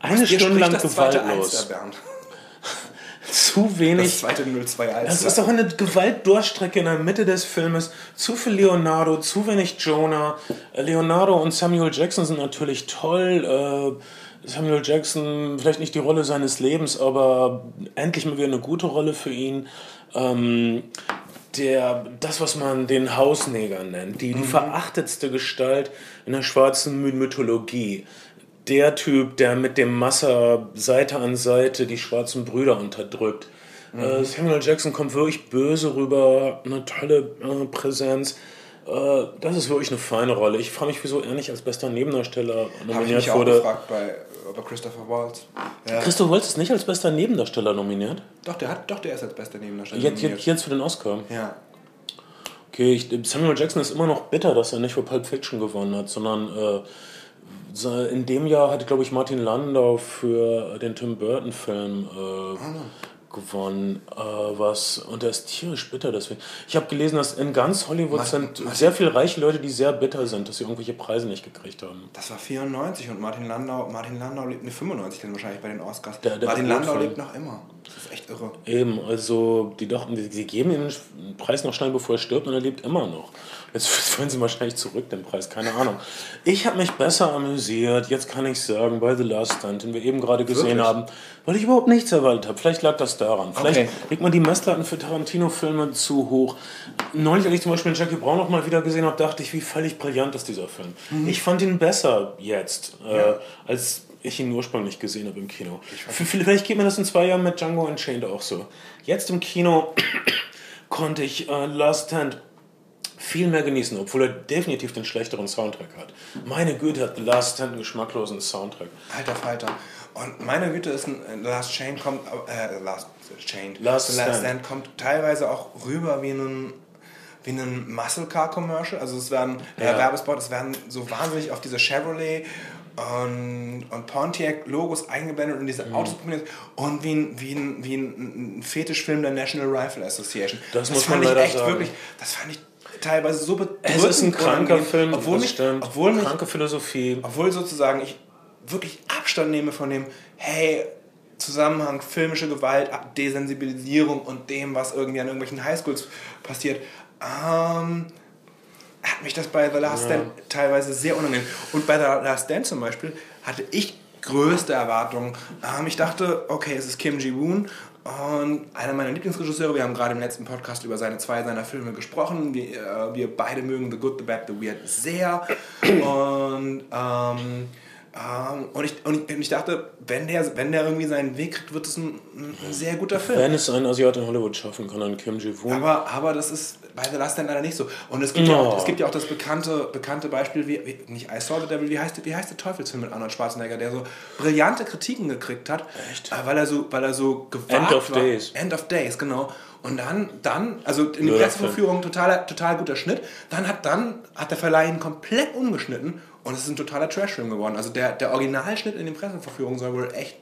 eine Dir Stunde lang das zweite gewaltlos. Zu Das wenig. zweite 02 Alster. Das ist doch eine Gewaltdurchstrecke in der Mitte des Filmes. Zu viel Leonardo, zu wenig Jonah. Äh, Leonardo und Samuel Jackson sind natürlich toll. Äh, Samuel Jackson, vielleicht nicht die Rolle seines Lebens, aber endlich mal wieder eine gute Rolle für ihn. Ähm, der, das, was man den Hausneger nennt, die, die verachtetste Gestalt in der schwarzen My- Mythologie. Der Typ, der mit dem Messer Seite an Seite die schwarzen Brüder unterdrückt. Äh, Samuel Jackson kommt wirklich böse rüber, eine tolle äh, Präsenz. Äh, das ist wirklich eine feine Rolle. Ich frage mich, wieso er nicht als bester Nebendarsteller nominiert wurde. gefragt bei, bei Christopher Waltz. Ja. Christoph Waltz ist nicht als bester Nebendarsteller nominiert. Doch, der hat, doch, der ist als bester Nebendarsteller Jetzt, nominiert. jetzt, jetzt für den Oscar. Ja. Okay, ich, Samuel Jackson ist immer noch bitter, dass er nicht für Pulp Fiction gewonnen hat, sondern äh, in dem Jahr hat, glaube ich, Martin Landau für den Tim Burton-Film äh, gewonnen. Äh, was, und er ist tierisch bitter deswegen. Ich habe gelesen, dass in ganz Hollywood Ma- sind sehr viele reiche Leute, die sehr bitter sind, dass sie irgendwelche Preise nicht gekriegt haben. Das war 94 und Martin Landau, Martin Landau lebt, ne 95 dann wahrscheinlich bei den Oscars. Der- der Martin Landau lebt noch immer. Das ist echt irre. Eben, also die dachten, die- sie geben ihm den Preis noch schnell, bevor er stirbt und er lebt immer noch. Jetzt wollen sie wahrscheinlich zurück den Preis, keine Ahnung. Ich habe mich besser amüsiert, jetzt kann ich sagen, bei The Last Stand, den wir eben gerade gesehen Wirklich? haben, weil ich überhaupt nichts erwartet habe. Vielleicht lag das daran. Vielleicht Okay. legt man die Messlatten für Tarantino-Filme zu hoch. Neulich, als ich zum Beispiel Jackie Brown noch mal wieder gesehen habe, dachte ich, wie völlig brillant ist dieser Film. Mhm. Ich fand ihn besser jetzt, äh, als ich ihn ursprünglich gesehen habe im Kino. Vielleicht geht mir das in zwei Jahren mit Django Unchained auch so. Jetzt im Kino konnte ich äh, Last Stand viel mehr genießen, obwohl er definitiv den schlechteren Soundtrack hat. Meine Güte, hat The Last Stand einen geschmacklosen Soundtrack. Alter Falter. Und meine Güte ist ein Last Chain kommt, äh, Last Chain, Last The Last Stand. Stand kommt teilweise auch rüber wie ein wie ein Muscle Car Commercial. Also es werden äh, Ja. Werbespot, es werden so wahnsinnig auf diese Chevrolet und, und Pontiac Logos eingeblendet und diese Mhm. Autos kombiniert und wie ein, wie ein, wie ein, Fetischfilm der National Rifle Association. Das muss fand man ich echt sagen. wirklich, das fand ich teilweise so bedrückend. Es ist ein kranker Film, obwohl mich, obwohl mich Kranke Philosophie. obwohl sozusagen ich wirklich Abstand nehme von dem, hey, Zusammenhang, filmische Gewalt, Desensibilisierung und dem, was irgendwie an irgendwelchen Highschools passiert, ähm, hat mich das bei The Last Stand teilweise sehr unangenehm. Und bei The Last Stand zum Beispiel hatte ich größte Erwartungen. Ähm, ich dachte, okay, es ist Kim Ji-woon und einer meiner Lieblingsregisseure. Wir haben gerade im letzten Podcast über seine zwei seiner Filme gesprochen. Wir, äh, wir beide mögen The Good, The Bad, The Weird sehr. Und ähm, ähm, und, ich, und, ich, dachte, wenn der, wenn der irgendwie seinen Weg kriegt, wird es ein, ein sehr guter Film. Wenn es ein Asiat in Hollywood schaffen kann, dann Kim Ji-woon. Aber, aber das ist bei The Last Stand leider nicht so. Und es gibt, ja, auch, No. es gibt ja auch das bekannte, bekannte Beispiel, wie, wie, nicht I Saw the Devil, wie heißt, wie heißt der Teufelsfilm mit Arnold Schwarzenegger, der so brillante Kritiken gekriegt hat, Echt? weil er so, weil er so gewagt End of war. Days. End of Days, genau. Und dann, dann also in Blöder Presseverführung total, total guter Schnitt. Dann hat, dann hat der Verleih ihn komplett umgeschnitten und es ist ein totaler Trashfilm geworden. Also der, der Originalschnitt in den Presseverführungen soll wohl echt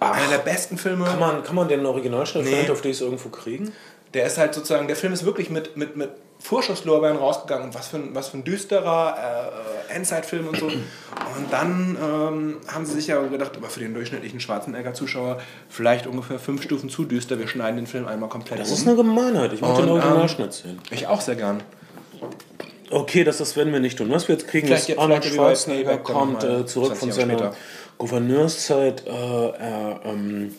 einer der besten Filme. Kann man, kann man den Originalschnitt Nee. End of Days irgendwo kriegen? Der ist halt sozusagen, der Film ist wirklich mit, mit, mit Vorschusslorbeeren rausgegangen und was für ein, was für ein düsterer äh, Endzeit-Film und so. Und dann ähm, haben sie sich ja gedacht, aber für den durchschnittlichen Schwarzenegger-Zuschauer vielleicht ungefähr fünf Stufen zu düster. Wir schneiden den Film einmal komplett Das um. ist eine Gemeinheit. Ich möchte den ähm, Originalschnitt sehen. Ich auch sehr gern. Okay, das, das werden wir nicht tun. Was wir jetzt kriegen, Vielleicht- ist Arnold Schwarzenegger kommt äh, zurück 20 von seiner später. Gouverneurszeit. Äh, er ähm,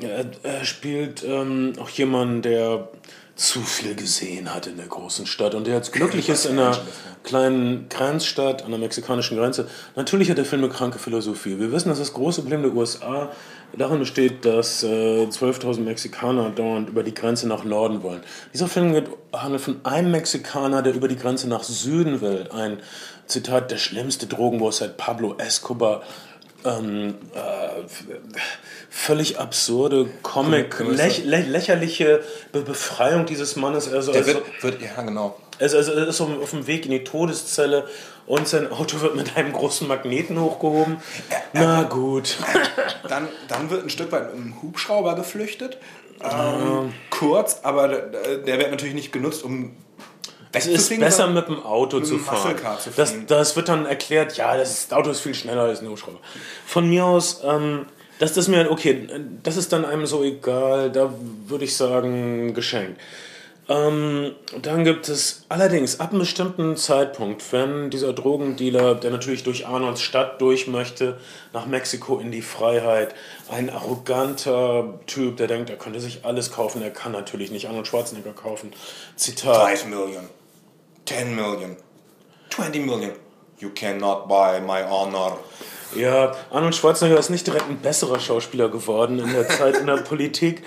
Er, spielt ähm, auch jemanden, der zu viel gesehen hat in der großen Stadt und der jetzt glücklich ist in einer kleinen Grenzstadt an der mexikanischen Grenze. Natürlich hat der Film eine kranke Philosophie. Wir wissen, dass das große Problem der USA darin besteht, dass äh, 12.000 Mexikaner dauernd über die Grenze nach Norden wollen. Dieser Film handelt von einem Mexikaner, der über die Grenze nach Süden will. Ein Zitat, der schlimmste Drogenboss seit Pablo Escobar. Ähm, äh, völlig absurde Comic, läch, lä lächerliche Be Befreiung dieses Mannes. Also, Der also, wird, ja, genau. also, also er ist auf dem Weg in die Todeszelle und sein Auto wird mit einem großen Magneten hochgehoben. Na gut. Dann, dann wird ein Stück weit einem Hubschrauber geflüchtet. Ähm, kurz, aber der, der wird natürlich nicht genutzt, um Es ist besser mit dem Auto mit zu fahren. Zu Das, das wird dann erklärt, ja, das Auto ist viel schneller als ein Hubschrauber. Von mir aus, ähm, das ist mir, okay, das ist dann einem so egal, da würde ich sagen, geschenkt. Ähm, dann gibt es allerdings ab einem bestimmten Zeitpunkt, wenn dieser Drogendealer, der natürlich durch Arnolds Stadt durch möchte, nach Mexiko in die Freiheit, ein arroganter Typ, der denkt, er könnte sich alles kaufen, er kann natürlich nicht Arnold Schwarzenegger kaufen. Zitat. 5 Million, 10 Million, 20 Million. You cannot buy my honor. Ja, Arnold Schwarzenegger ist nicht direkt ein besserer Schauspieler geworden in der Zeit in der Politik.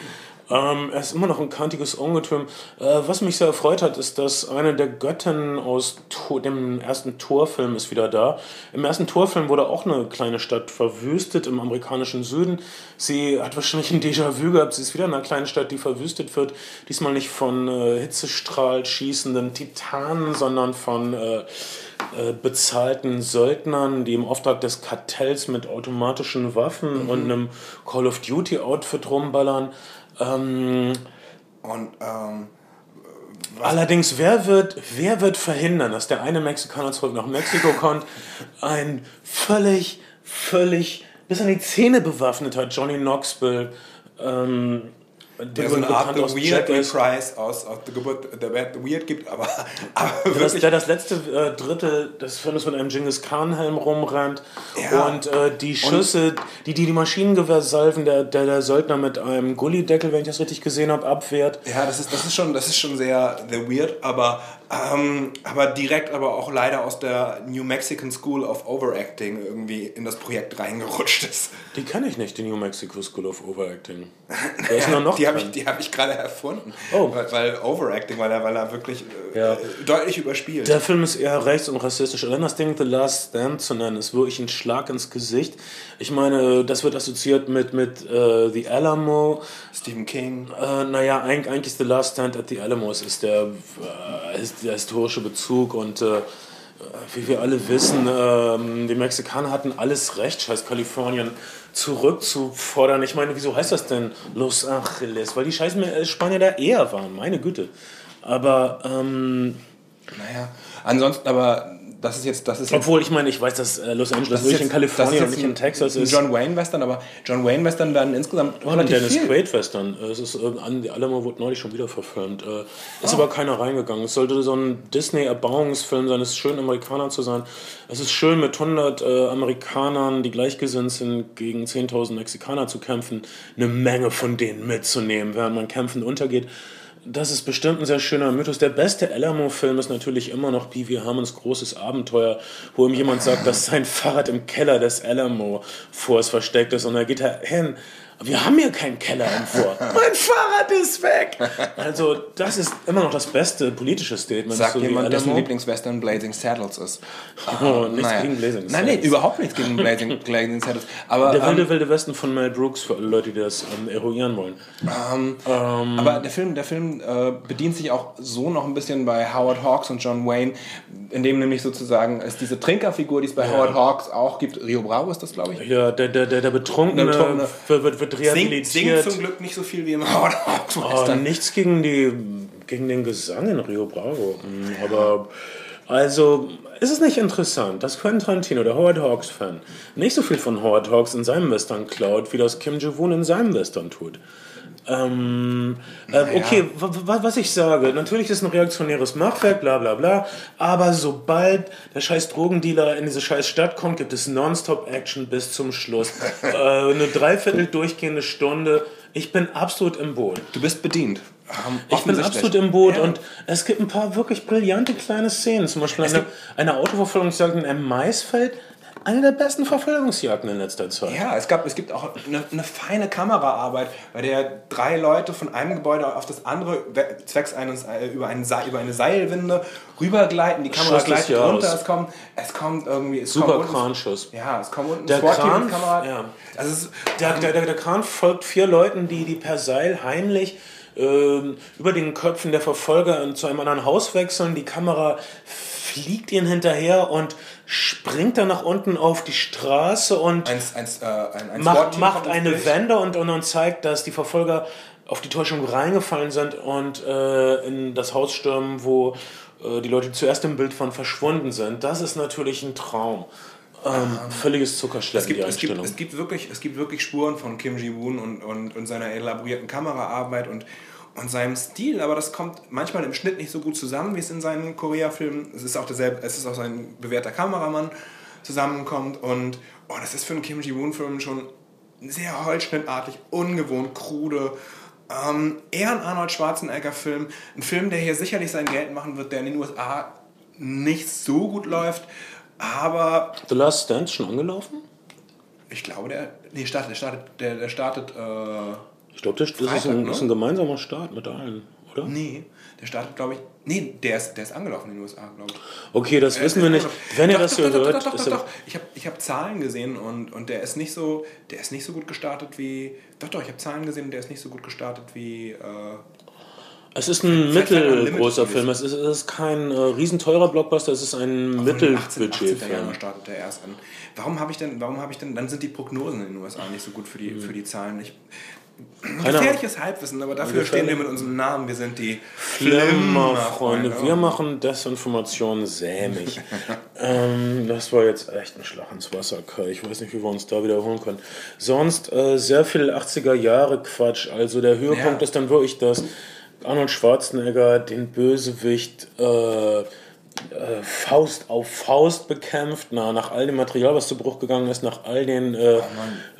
Ähm, er ist immer noch ein kantiges Ungetüm. Äh, was mich sehr erfreut hat, ist, dass eine der Göttinnen aus Tor, dem ersten Torfilm ist wieder da. Im ersten Torfilm wurde auch eine kleine Stadt verwüstet im amerikanischen Süden. Sie hat wahrscheinlich ein Déjà-vu gehabt. Sie ist wieder in einer kleinen Stadt, die verwüstet wird. Diesmal nicht von äh, Hitzestrahl schießenden Titanen, sondern von äh, äh, bezahlten Söldnern, die im Auftrag des Kartells mit automatischen Waffen und einem Call of Duty Outfit rumballern. Ähm, Und ähm, allerdings, wer wird, wer wird verhindern, dass der eine Mexikaner zurück nach Mexiko kommt, ein völlig, völlig bis an die Zähne bewaffneter Johnny Knoxville, ähm, der so eine Art The Weird Reprise aus, aus The Geburt der Bad The Weird gibt, aber, aber Der das, wirklich der das letzte äh, Drittel des Films mit einem Genghis Khan Helm rumrennt Ja. und äh, die Schüsse, die, die die Maschinengewehrsalven der, der der Söldner mit einem Gullideckel, wenn ich das richtig gesehen habe, abwehrt. Ja, das ist, das ist schon, das ist schon sehr The Weird, aber, ähm, aber direkt aber auch leider aus der New Mexican School of Overacting irgendwie in das Projekt reingerutscht ist. Die kenne ich nicht, die New Mexico School of Overacting. Wer ist denn noch die habe ich, die hab ich gerade erfunden. Oh. Weil, weil Overacting, weil er, weil er wirklich äh, Ja. deutlich überspielt. Der Film ist eher rechts und rassistisch. Allein das Ding The Last Stand zu nennen, ist wirklich ein Schlag ins Gesicht. Ich meine, das wird assoziiert mit, mit äh, The Alamo. Stephen King. Äh, naja, eigentlich, eigentlich The Last Stand at the Alamos ist der, äh, ist der historische Bezug und äh, wie wir alle wissen, ähm, die Mexikaner hatten alles Recht, scheiß Kalifornien zurückzufordern. Ich meine, wieso heißt das denn Los Angeles? Weil die scheiß äh, Spanier da eher waren, meine Güte. Aber, ähm, Naja, ansonsten aber, das ist jetzt, das ist jetzt obwohl ich meine, ich weiß, dass äh, Los Angeles das ist wirklich jetzt- in Kalifornien und nicht jetzt in Texas ist. John Wayne Western, aber John Wayne Western werden insgesamt Oh, relativ Dennis viel. Quaid Western. Es ist äh, Alamo wurde neulich schon wieder verfilmt. Äh, ist aber keiner reingegangen. Es sollte so ein Disney Erbauungsfilm sein. Es ist schön Amerikaner zu sein. Es ist schön mit 100 äh, Amerikanern, die gleichgesinnt sind, gegen 10.000 Mexikaner zu kämpfen, eine Menge von denen mitzunehmen, während man kämpfend untergeht. Das ist bestimmt ein sehr schöner Mythos. Der beste Alamo-Film ist natürlich immer noch Pee Wee Hermans großes Abenteuer, wo ihm jemand sagt, dass sein Fahrrad im Keller des Alamo Forts versteckt ist. Und er geht da hin. Wir haben hier keinen Keller im Fort. mein Fahrrad ist weg. Also, das ist immer noch das beste politische Statement. Sagt The jemand, dessen. Lieblingswestern Blazing Saddles ist. Oh, nichts Naja. gegen Blazing Nein, nee, Saddles. überhaupt nichts gegen Blazing, Blazing Saddles. Aber, Der wilde, ähm, wilde Westen von Mel Brooks für alle Leute, die das ähm, eruieren wollen. aber der Film, der Film äh, bedient sich auch so noch ein bisschen bei Howard Hawks und John Wayne, in dem nämlich sozusagen es diese Trinkerfigur, die es bei Howard Hawks auch gibt. Rio Bravo ist das, glaube ich. Ja, der, der, der, der Betrunkene, Der Betrunkene. wird, wird, wird Singt, rehabilitiert. singt zum Glück nicht so viel wie im Howard Hawks Oh, Western. nichts gegen, die, gegen den Gesang in Rio Bravo. Mm, Aber also, ist es nicht interessant, dass Quentin Tarantino, der Howard Hawks-Fan, nicht so viel von Howard Hawks in seinem Western klaut, wie das Kim Jong-un in seinem Western tut? Ähm, äh, okay, w- w- was ich sage, natürlich ist ein reaktionäres Machwerk, bla bla bla, aber sobald der scheiß Drogendealer in diese scheiß Stadt kommt, gibt es Nonstop-Action bis zum Schluss. äh, eine dreiviertel durchgehende Stunde Ich bin absolut im Boot. Du bist bedient. Ich bin absolut im Boot Ja. und es gibt ein paar wirklich brillante kleine Szenen. Zum Beispiel eine, eine Autoverfolgungsjagd in einem Maisfeld. Eine der besten Verfolgungsjagden in letzter Zeit. Ja, es, gab, es gibt auch eine, eine feine Kameraarbeit, bei der drei Leute von einem Gebäude auf das andere we- zwecks eines äh, über, einen, über eine Seilwinde rübergleiten. Die Kamera Schuss gleitet runter. Es kommt, es kommt irgendwie. Es Super kommt unten- Kranschuss. Ja, es kommt unten Der Kran- mit Kamera. ja. Also es Der, der, der, der Kran folgt vier Leuten, die, die per Seil heimlich über den Köpfen der Verfolger zu einem anderen Haus wechseln. Die Kamera fliegt ihnen hinterher und springt dann nach unten auf die Straße und ein, ein, äh, ein, ein macht, macht eine. Wende und, und, und zeigt, dass die Verfolger auf die Täuschung reingefallen sind und äh, in das Haus stürmen, wo äh, die Leute zuerst im Bild von verschwunden sind. Das ist natürlich ein Traum. Ähm, völliges Es Zuckerschlecken, gibt, die es, gibt, Einstellung. es, gibt wirklich, es gibt wirklich Spuren von Kim Ji-woon und, und, und seiner elaborierten Kameraarbeit und, und seinem Stil, aber das kommt manchmal im Schnitt nicht so gut zusammen, wie es in seinen Korea-Filmen, es ist auch derselbe, es ist auch sein bewährter Kameramann zusammenkommt und oh, das ist für einen Kim Ji-woon-Film schon sehr holzschnittartig, ungewohnt, krude, ähm, eher ein Arnold Schwarzenegger-Film, ein Film, der hier sicherlich sein Geld machen wird, der in den USA nicht so gut läuft, aber The Last Stand schon angelaufen? ich glaube, der, nee, startet, der startet, der, der startet, äh, Ich glaube, das, ist, ein, ne? ist ein gemeinsamer Start mit allen, oder? nee, der startet, glaube ich, nee, der ist, der ist angelaufen in den USA, glaube ich. Okay, das wissen wir Äh, nicht. Wenn ihr das hier hört, doch, doch, doch, doch. Ich habe ich hab Zahlen gesehen und, und der ist nicht so, der ist nicht so gut gestartet wie, doch, doch, ich habe Zahlen gesehen und der ist nicht so gut gestartet wie, äh, es ist ein mittelgroßer Film. Es ist, es ist kein äh, riesenteurer Blockbuster, es ist ein von den 18, 18er Mittelbudgetfilm. Startet der erst an. Warum habe ich denn, warum habe ich denn, dann sind die Prognosen in den USA nicht so gut für die, für die Zahlen. Ich, gefährliches Halbwissen, aber dafür stehen wir mit unserem Namen. Wir sind die Flimmerfreunde, Flimmerfreunde. wir machen Desinformation sämig. ähm, das war jetzt echt ein Schlag ins Wasser. Ich weiß nicht, wie wir uns da wiederholen können. Sonst äh, sehr viel 80er Jahre Quatsch. Also der Höhepunkt Ja. ist dann wirklich, dass Arnold Schwarzenegger den Bösewicht äh, äh, Faust auf Faust bekämpft, na, nach all dem Material, was zu Bruch gegangen ist, nach all den äh,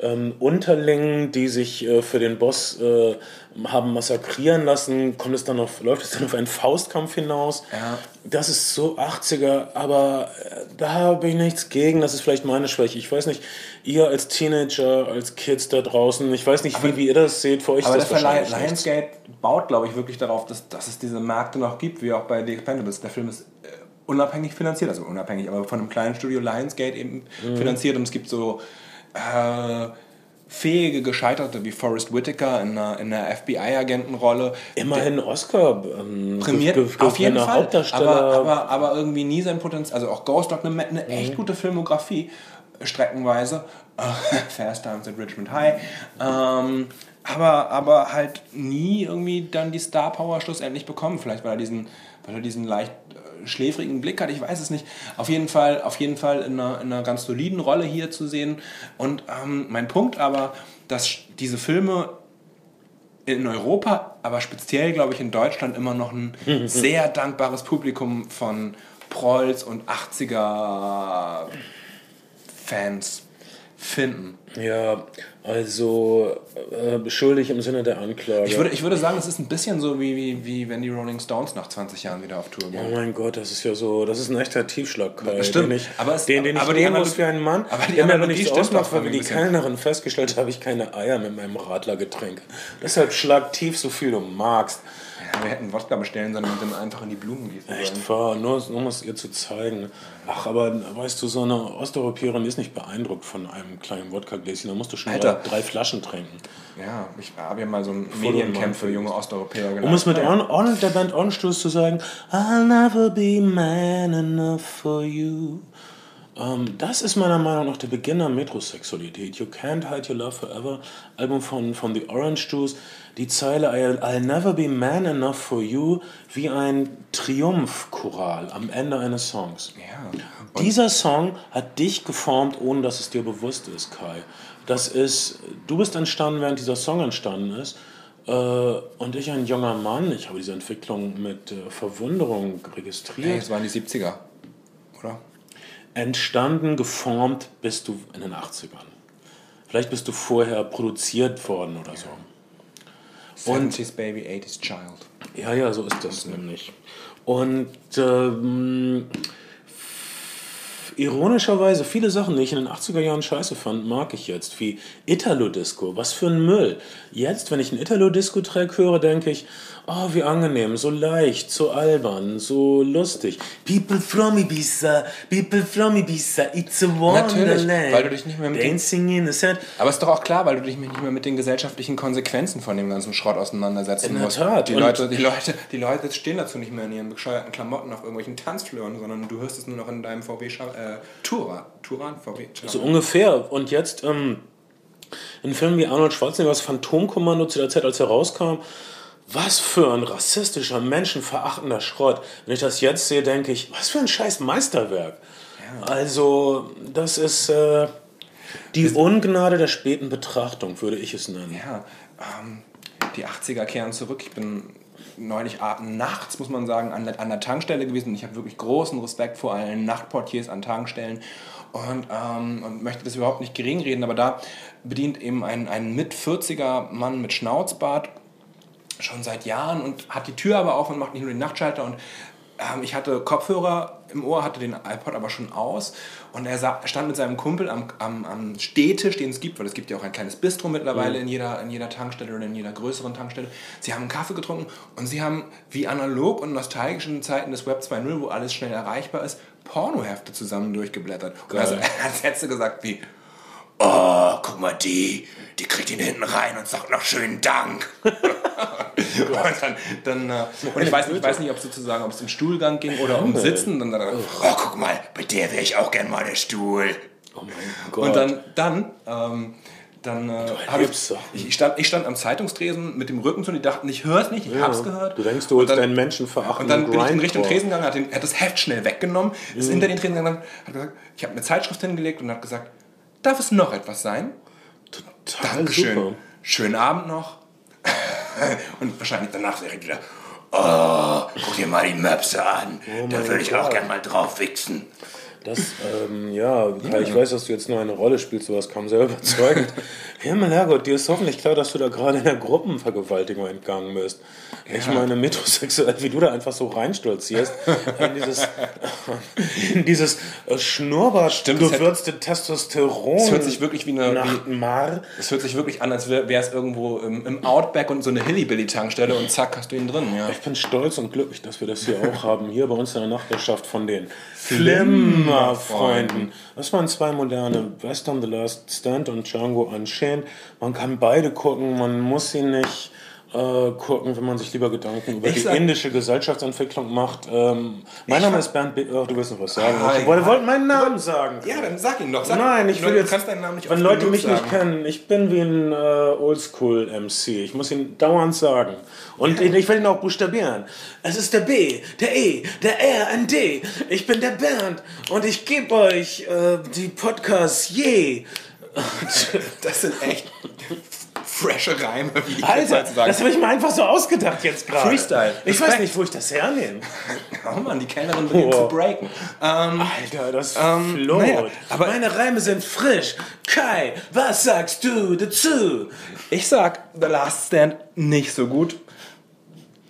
ähm, Unterlingen, die sich äh, für den Boss äh, haben massakrieren lassen, kommt es dann auf, läuft es dann auf einen Faustkampf hinaus. Ja. Das ist so 80er, aber äh, da habe ich nichts gegen. Das ist vielleicht meine Schwäche. Ich weiß nicht, ihr als Teenager, als Kids da draußen, ich weiß nicht, wie, wie ihr das seht. Für euch Aber ist das wahrscheinlich nichts. Lionsgate baut, glaube ich, wirklich darauf, dass, dass es diese Märkte noch gibt, wie auch bei The Expendables. Der Film ist äh, unabhängig finanziert, also unabhängig, aber von einem kleinen Studio Lionsgate eben Mhm. finanziert und es gibt so äh, fähige Gescheiterte wie Forrest Whitaker in einer, in einer FBI-Agentenrolle. Immerhin Oscar ähm, Prämiert, auf jeden Fall. Hauptdarsteller. Aber, aber, aber irgendwie nie sein Potenzial. Also auch Ghost Dog, eine, eine echt gute Filmografie, streckenweise. Fast Times at Richmond High. Ähm, aber, aber halt nie irgendwie dann die Star Power schlussendlich bekommen. Vielleicht weil er diesen, weil er diesen leicht äh, schläfrigen Blick hat, ich weiß es nicht. Auf jeden Fall, auf jeden Fall in einer, in einer ganz soliden Rolle hier zu sehen. Und ähm, mein Punkt aber, dass diese Filme in Europa, aber speziell, glaube ich, in Deutschland immer noch ein sehr dankbares Publikum von Prolls und 80er Fans finden. Ja, also äh, beschuldig im Sinne der Anklage. Ich würde, ich würde sagen, es ist ein bisschen so, wie, wie, wie wenn die Rolling Stones nach 20 Jahren wieder auf Tour Oh gehen. mein Gott, das ist ja so, das ist ein echter Tiefschlag, Kai. Das stimmt. Den ich, Aber es- den, den ich aber nehmen Analo- muss wie ein Mann. aber die der mir aber nichts ausmacht, weil wie die. Kellnerin festgestellt habe, ich keine Eier mit meinem Radlergetränk. Deshalb schlag tief so viel du magst. Wir hätten Wodka bestellen sollen und dann einfach in die Blumen gießen Echt sollen. wahr, nur, nur um es ihr zu zeigen. Ach, aber weißt du, so eine Osteuropäerin ist nicht beeindruckt von einem kleinen Wodka-Gläschen. Da musst du schon Alter. drei, Flaschen trinken. Ja, ich habe ja mal so ein Mediencamp für junge Osteuropäer Um geleitet. es mit Arn- Arnold der Band Orange zu sagen, I'll never be man enough for you. Ähm, das ist meiner Meinung nach der Beginn der Metrosexualität. You Can't Hide Your Love Forever, Album von, von The Orange Juice. Die Zeile I'll, I'll never be man enough for you wie ein Triumphchoral am Ende eines Songs. Ja. Dieser Song hat dich geformt, ohne dass es dir bewusst ist, Kai. Das ist, du bist entstanden, während dieser Song entstanden ist. Äh, und ich, ein junger Mann, ich habe diese Entwicklung mit äh, Verwunderung registriert. es waren die 70er, oder? Entstanden, geformt bist du in den 80ern. Vielleicht bist du vorher produziert worden oder so. 70s Baby, 80s Child. Ja, ja, so ist das nämlich. Und ähm, ironischerweise, viele Sachen, die ich in den 80er Jahren scheiße fand, mag ich jetzt. Wie Italo-Disco. Was für ein Müll. Jetzt, wenn ich einen Italo-Disco-Track höre, denke ich, oh, wie angenehm, so leicht, so albern, so lustig. People from Ibiza, people from Ibiza, it's a wonderland. Natürlich, weil du dich nicht mehr mit den- Dancing in the sand. Aber ist doch auch klar, weil du dich nicht mehr mit den gesellschaftlichen Konsequenzen von dem ganzen Schrott auseinandersetzen In der musst. Tat. Die Und- Leute, die, Leute, die Leute stehen dazu nicht mehr in ihren bescheuerten Klamotten auf irgendwelchen Tanzflören, sondern du hörst es nur noch in deinem VW Scha- äh, Touran. Touran? VW? So ungefähr. Und jetzt ähm, in Filmen wie Arnold Schwarzeneggers Phantomkommando zu der Zeit, als er rauskam, was für ein rassistischer, menschenverachtender Schrott. Wenn ich das jetzt sehe, denke ich, was für ein scheiß Meisterwerk. Also, das ist äh, die Ungnade der späten Betrachtung, würde ich es nennen. Ja, ähm, die 80er kehren zurück. Ich bin neulich nachts, muss man sagen, an der, an der Tankstelle gewesen. Ich habe wirklich großen Respekt vor allen Nachtportiers an Tankstellen und, ähm, und möchte das überhaupt nicht gering reden, aber da bedient eben ein, ein mit 40er Mann mit Schnauzbart schon seit Jahren und hat die Tür aber auf und macht nicht nur den Nachtschalter und ähm, ich hatte Kopfhörer im Ohr, hatte den iPod aber schon aus und er sa- stand mit seinem Kumpel am, am, am Stehtisch, den es gibt, weil es gibt ja auch ein kleines Bistro mittlerweile in, jeder, in jeder Tankstelle oder in jeder größeren Tankstelle. Sie haben einen Kaffee getrunken und sie haben wie analog und nostalgischen Zeiten des Web 2.0, wo alles schnell erreichbar ist, Pornohefte zusammen durchgeblättert. Und also, er hat Sätze gesagt wie, oh, guck mal die, die kriegt ihn hinten rein und sagt noch schönen Dank. und dann, dann äh, und ich weiß, nicht- ich weiß nicht, ob sozusagen, ob es um Stuhlgang ging oder um Sitzen. Dann, dann, oh, guck mal, bei der wäre ich auch gern mal der Stuhl. Oh mein Gott. Und dann, dann, ähm, dann äh, habe ich, ich, stand, ich stand am Zeitungstresen mit dem Rücken zu und die dachten, ich höre es nicht, ich hab's gehört. Du denkst, du holst deinen menschenverachtenden Und dann bin ich in. Richtung Tresen gegangen, hat, den, hat das Heft schnell weggenommen, ist Mhm. hinter den Tresen gegangen, hat gesagt, ich habe eine Zeitschrift hingelegt und hat gesagt, darf es noch etwas sein? Total Dankeschön. super. Schönen Abend noch. Und wahrscheinlich danach direkt wieder. Oh, guck dir mal die Möpse an. da mein würde ich auch gern mal drauf wichsen. Das, ähm, ja, ich weiß, dass du jetzt nur eine Rolle spielst, sowas kam sehr überzeugend. Himmel, Herrgott, dir ist hoffentlich klar, dass du da gerade in der Gruppenvergewaltigung entgangen bist. Ich meine, metrosexuell, wie du da einfach so reinstolzierst, in dieses, in dieses äh, Schnurrbart gewürzte Testosteron. Es hört sich wirklich wie eine. Mar. es hört sich wirklich an, als wäre es irgendwo im, im Outback und so eine Hillybilly-Tankstelle und zack, hast du ihn drin. Ja. Ich bin stolz und glücklich, dass wir das hier auch haben, hier bei uns in der Nachbarschaft von den Flimmer-Freunden. Das waren zwei moderne Western, The Last Stand und Django Unchained. Man kann beide gucken, man muss sie nicht äh, gucken, wenn man sich lieber Gedanken über Ich die sag- indische Gesellschaftsentwicklung macht. Ähm, mein Name ist Bernd B. Oh, du willst noch was sagen. Ah, ich wollte, wollte meinen Namen sagen. Ja, dann sag ihn doch. Sag, Nein, ich will jetzt. kannst deinen Namen nicht wenn Leute mich sagen. nicht kennen, ich bin wie ein äh, Oldschool-MC. Ich muss ihn dauernd sagen. Und ich, ich will ihn auch buchstabieren. Es ist der B, der E, der R, ein D. Ich bin der Bernd und ich gebe euch äh, die Podcasts je. Das sind echt frische Reime, wie ich jetzt Alter, mal zu sagen. das habe ich mir einfach so ausgedacht jetzt gerade. Freestyle. Ich weiß Respekt. nicht, wo ich das hernehme. Oh Mann, die Kellnerin beginnt Oh. zu breaken. Ähm, Alter, das Ähm, float. naja, aber- Meine Reime sind frisch. Kai, was sagst du dazu? ich sag The Last Stand nicht so gut.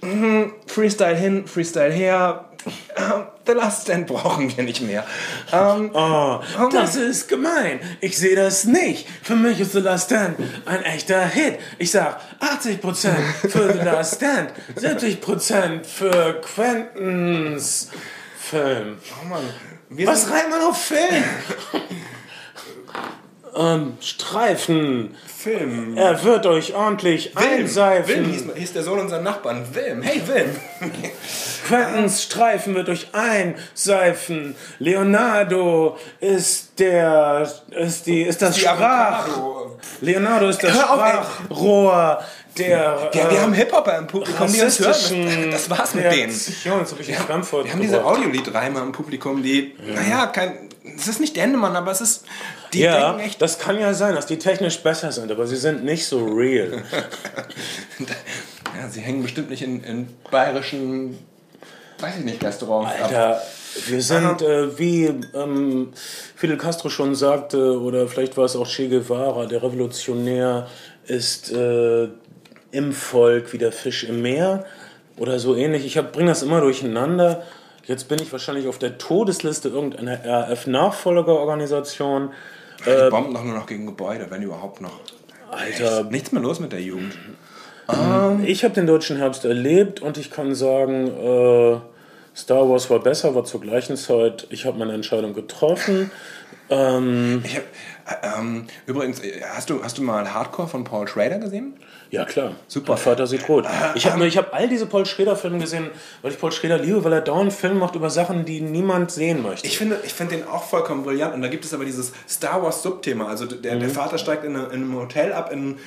Mhm, Freestyle hin, Freestyle her. Ähm, The Last Stand brauchen wir nicht mehr. Ähm, Oh, das ist gemein. Ich sehe das nicht. Für mich ist The Last Stand ein echter Hit. Ich sag 80% für The Last Stand, 70% für Quentins Film. oh Mann, wir Was reimt man auf Film? ähm, Streifen. Film. Er wird euch ordentlich Wilm, einseifen. Wilm hieß, hieß der Sohn unserer Nachbarn. Wilm, hey Wilm. Quentins Streifen wird euch einseifen. Leonardo ist der, ist die, ist das Die Sprach. Avocado. Leonardo ist das. Sprachrohr der. Ja, wir äh, haben Hip-Hopper im Publikum, die uns hören. Das, war's mit denen. Reaktion. Jetzt habe ich ein Fremdwort Wir haben diese. Audioliedreime im Publikum, die, naja, kein, es ist nicht Dendemann, aber es ist, die Ja, denken echt, das kann ja sein, dass die technisch besser sind, aber sie sind nicht so real. ja, sie hängen bestimmt nicht in, in bayerischen, weiß ich nicht, Restaurants ab. Alter, wir sind, äh, wie ähm, Fidel Castro schon sagte, oder vielleicht war es auch Che Guevara, der Revolutionär ist äh, im Volk wie der Fisch im Meer oder so ähnlich. Ich bringe das immer durcheinander. Jetzt bin ich wahrscheinlich auf der Todesliste irgendeiner RF-Nachfolgerorganisation. Die äh, bomben doch nur noch gegen Gebäude, wenn überhaupt noch. Alter. Echt? Nichts mehr los mit der Jugend. Ähm, ich habe den deutschen Herbst erlebt und ich kann sagen, äh, Star Wars war besser, war zur gleichen Zeit. Ich habe meine Entscheidung getroffen. Ähm, ich hab, äh, ähm, übrigens, hast du, hast du mal Hardcore von Paul Schrader gesehen? Ja, klar. Super. Mein Vater sieht rot. Ich habe ich hab all diese Paul Schrader-Filme gesehen, weil ich Paul Schrader liebe, weil er dauernd Filme macht über Sachen, die niemand sehen möchte. Ich finde, ich finde den auch vollkommen brillant. Und da gibt es aber dieses Star Wars-Subthema. Also der, mhm. der Vater steigt in, eine, in einem Hotel ab in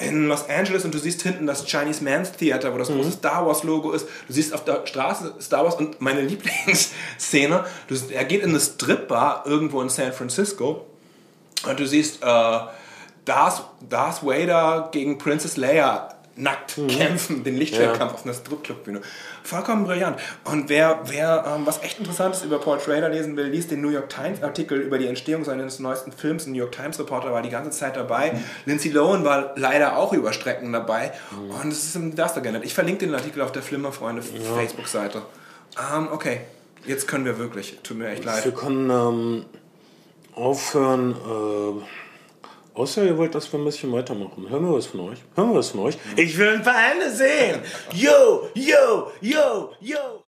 in Los Angeles und du siehst hinten das Chinese Man's Theater, wo das mhm. große Star Wars Logo ist. Du siehst auf der Straße Star Wars und meine Lieblingsszene, du, er geht in eine Stripbar irgendwo in San Francisco und du siehst äh, Darth, Darth Vader gegen Princess Leia nackt mhm. kämpfen, den Lichtschwertkampf ja. auf einer Stripclub-Bühne. Vollkommen brillant. Und wer, wer ähm, was echt Interessantes über Paul Schrader lesen will, liest den New York Times Artikel über die Entstehung seines neuesten Films. Ein New York Times Reporter war die ganze Zeit dabei. Mhm. Lindsay Lohan war leider auch über Strecken dabei. Mhm. Und es ist ein Desaster geändert. Ich verlinke den Artikel auf der Flimmerfreunde ja. Facebook-Seite. Ähm, okay, jetzt können wir wirklich. Tut mir echt leid. Wir können ähm, aufhören. Äh Außer ihr wollt, dass wir ein bisschen weitermachen. Hören wir was von euch? Hören wir was von euch? Ich will ein paar Hände sehen! Yo, yo, yo, yo!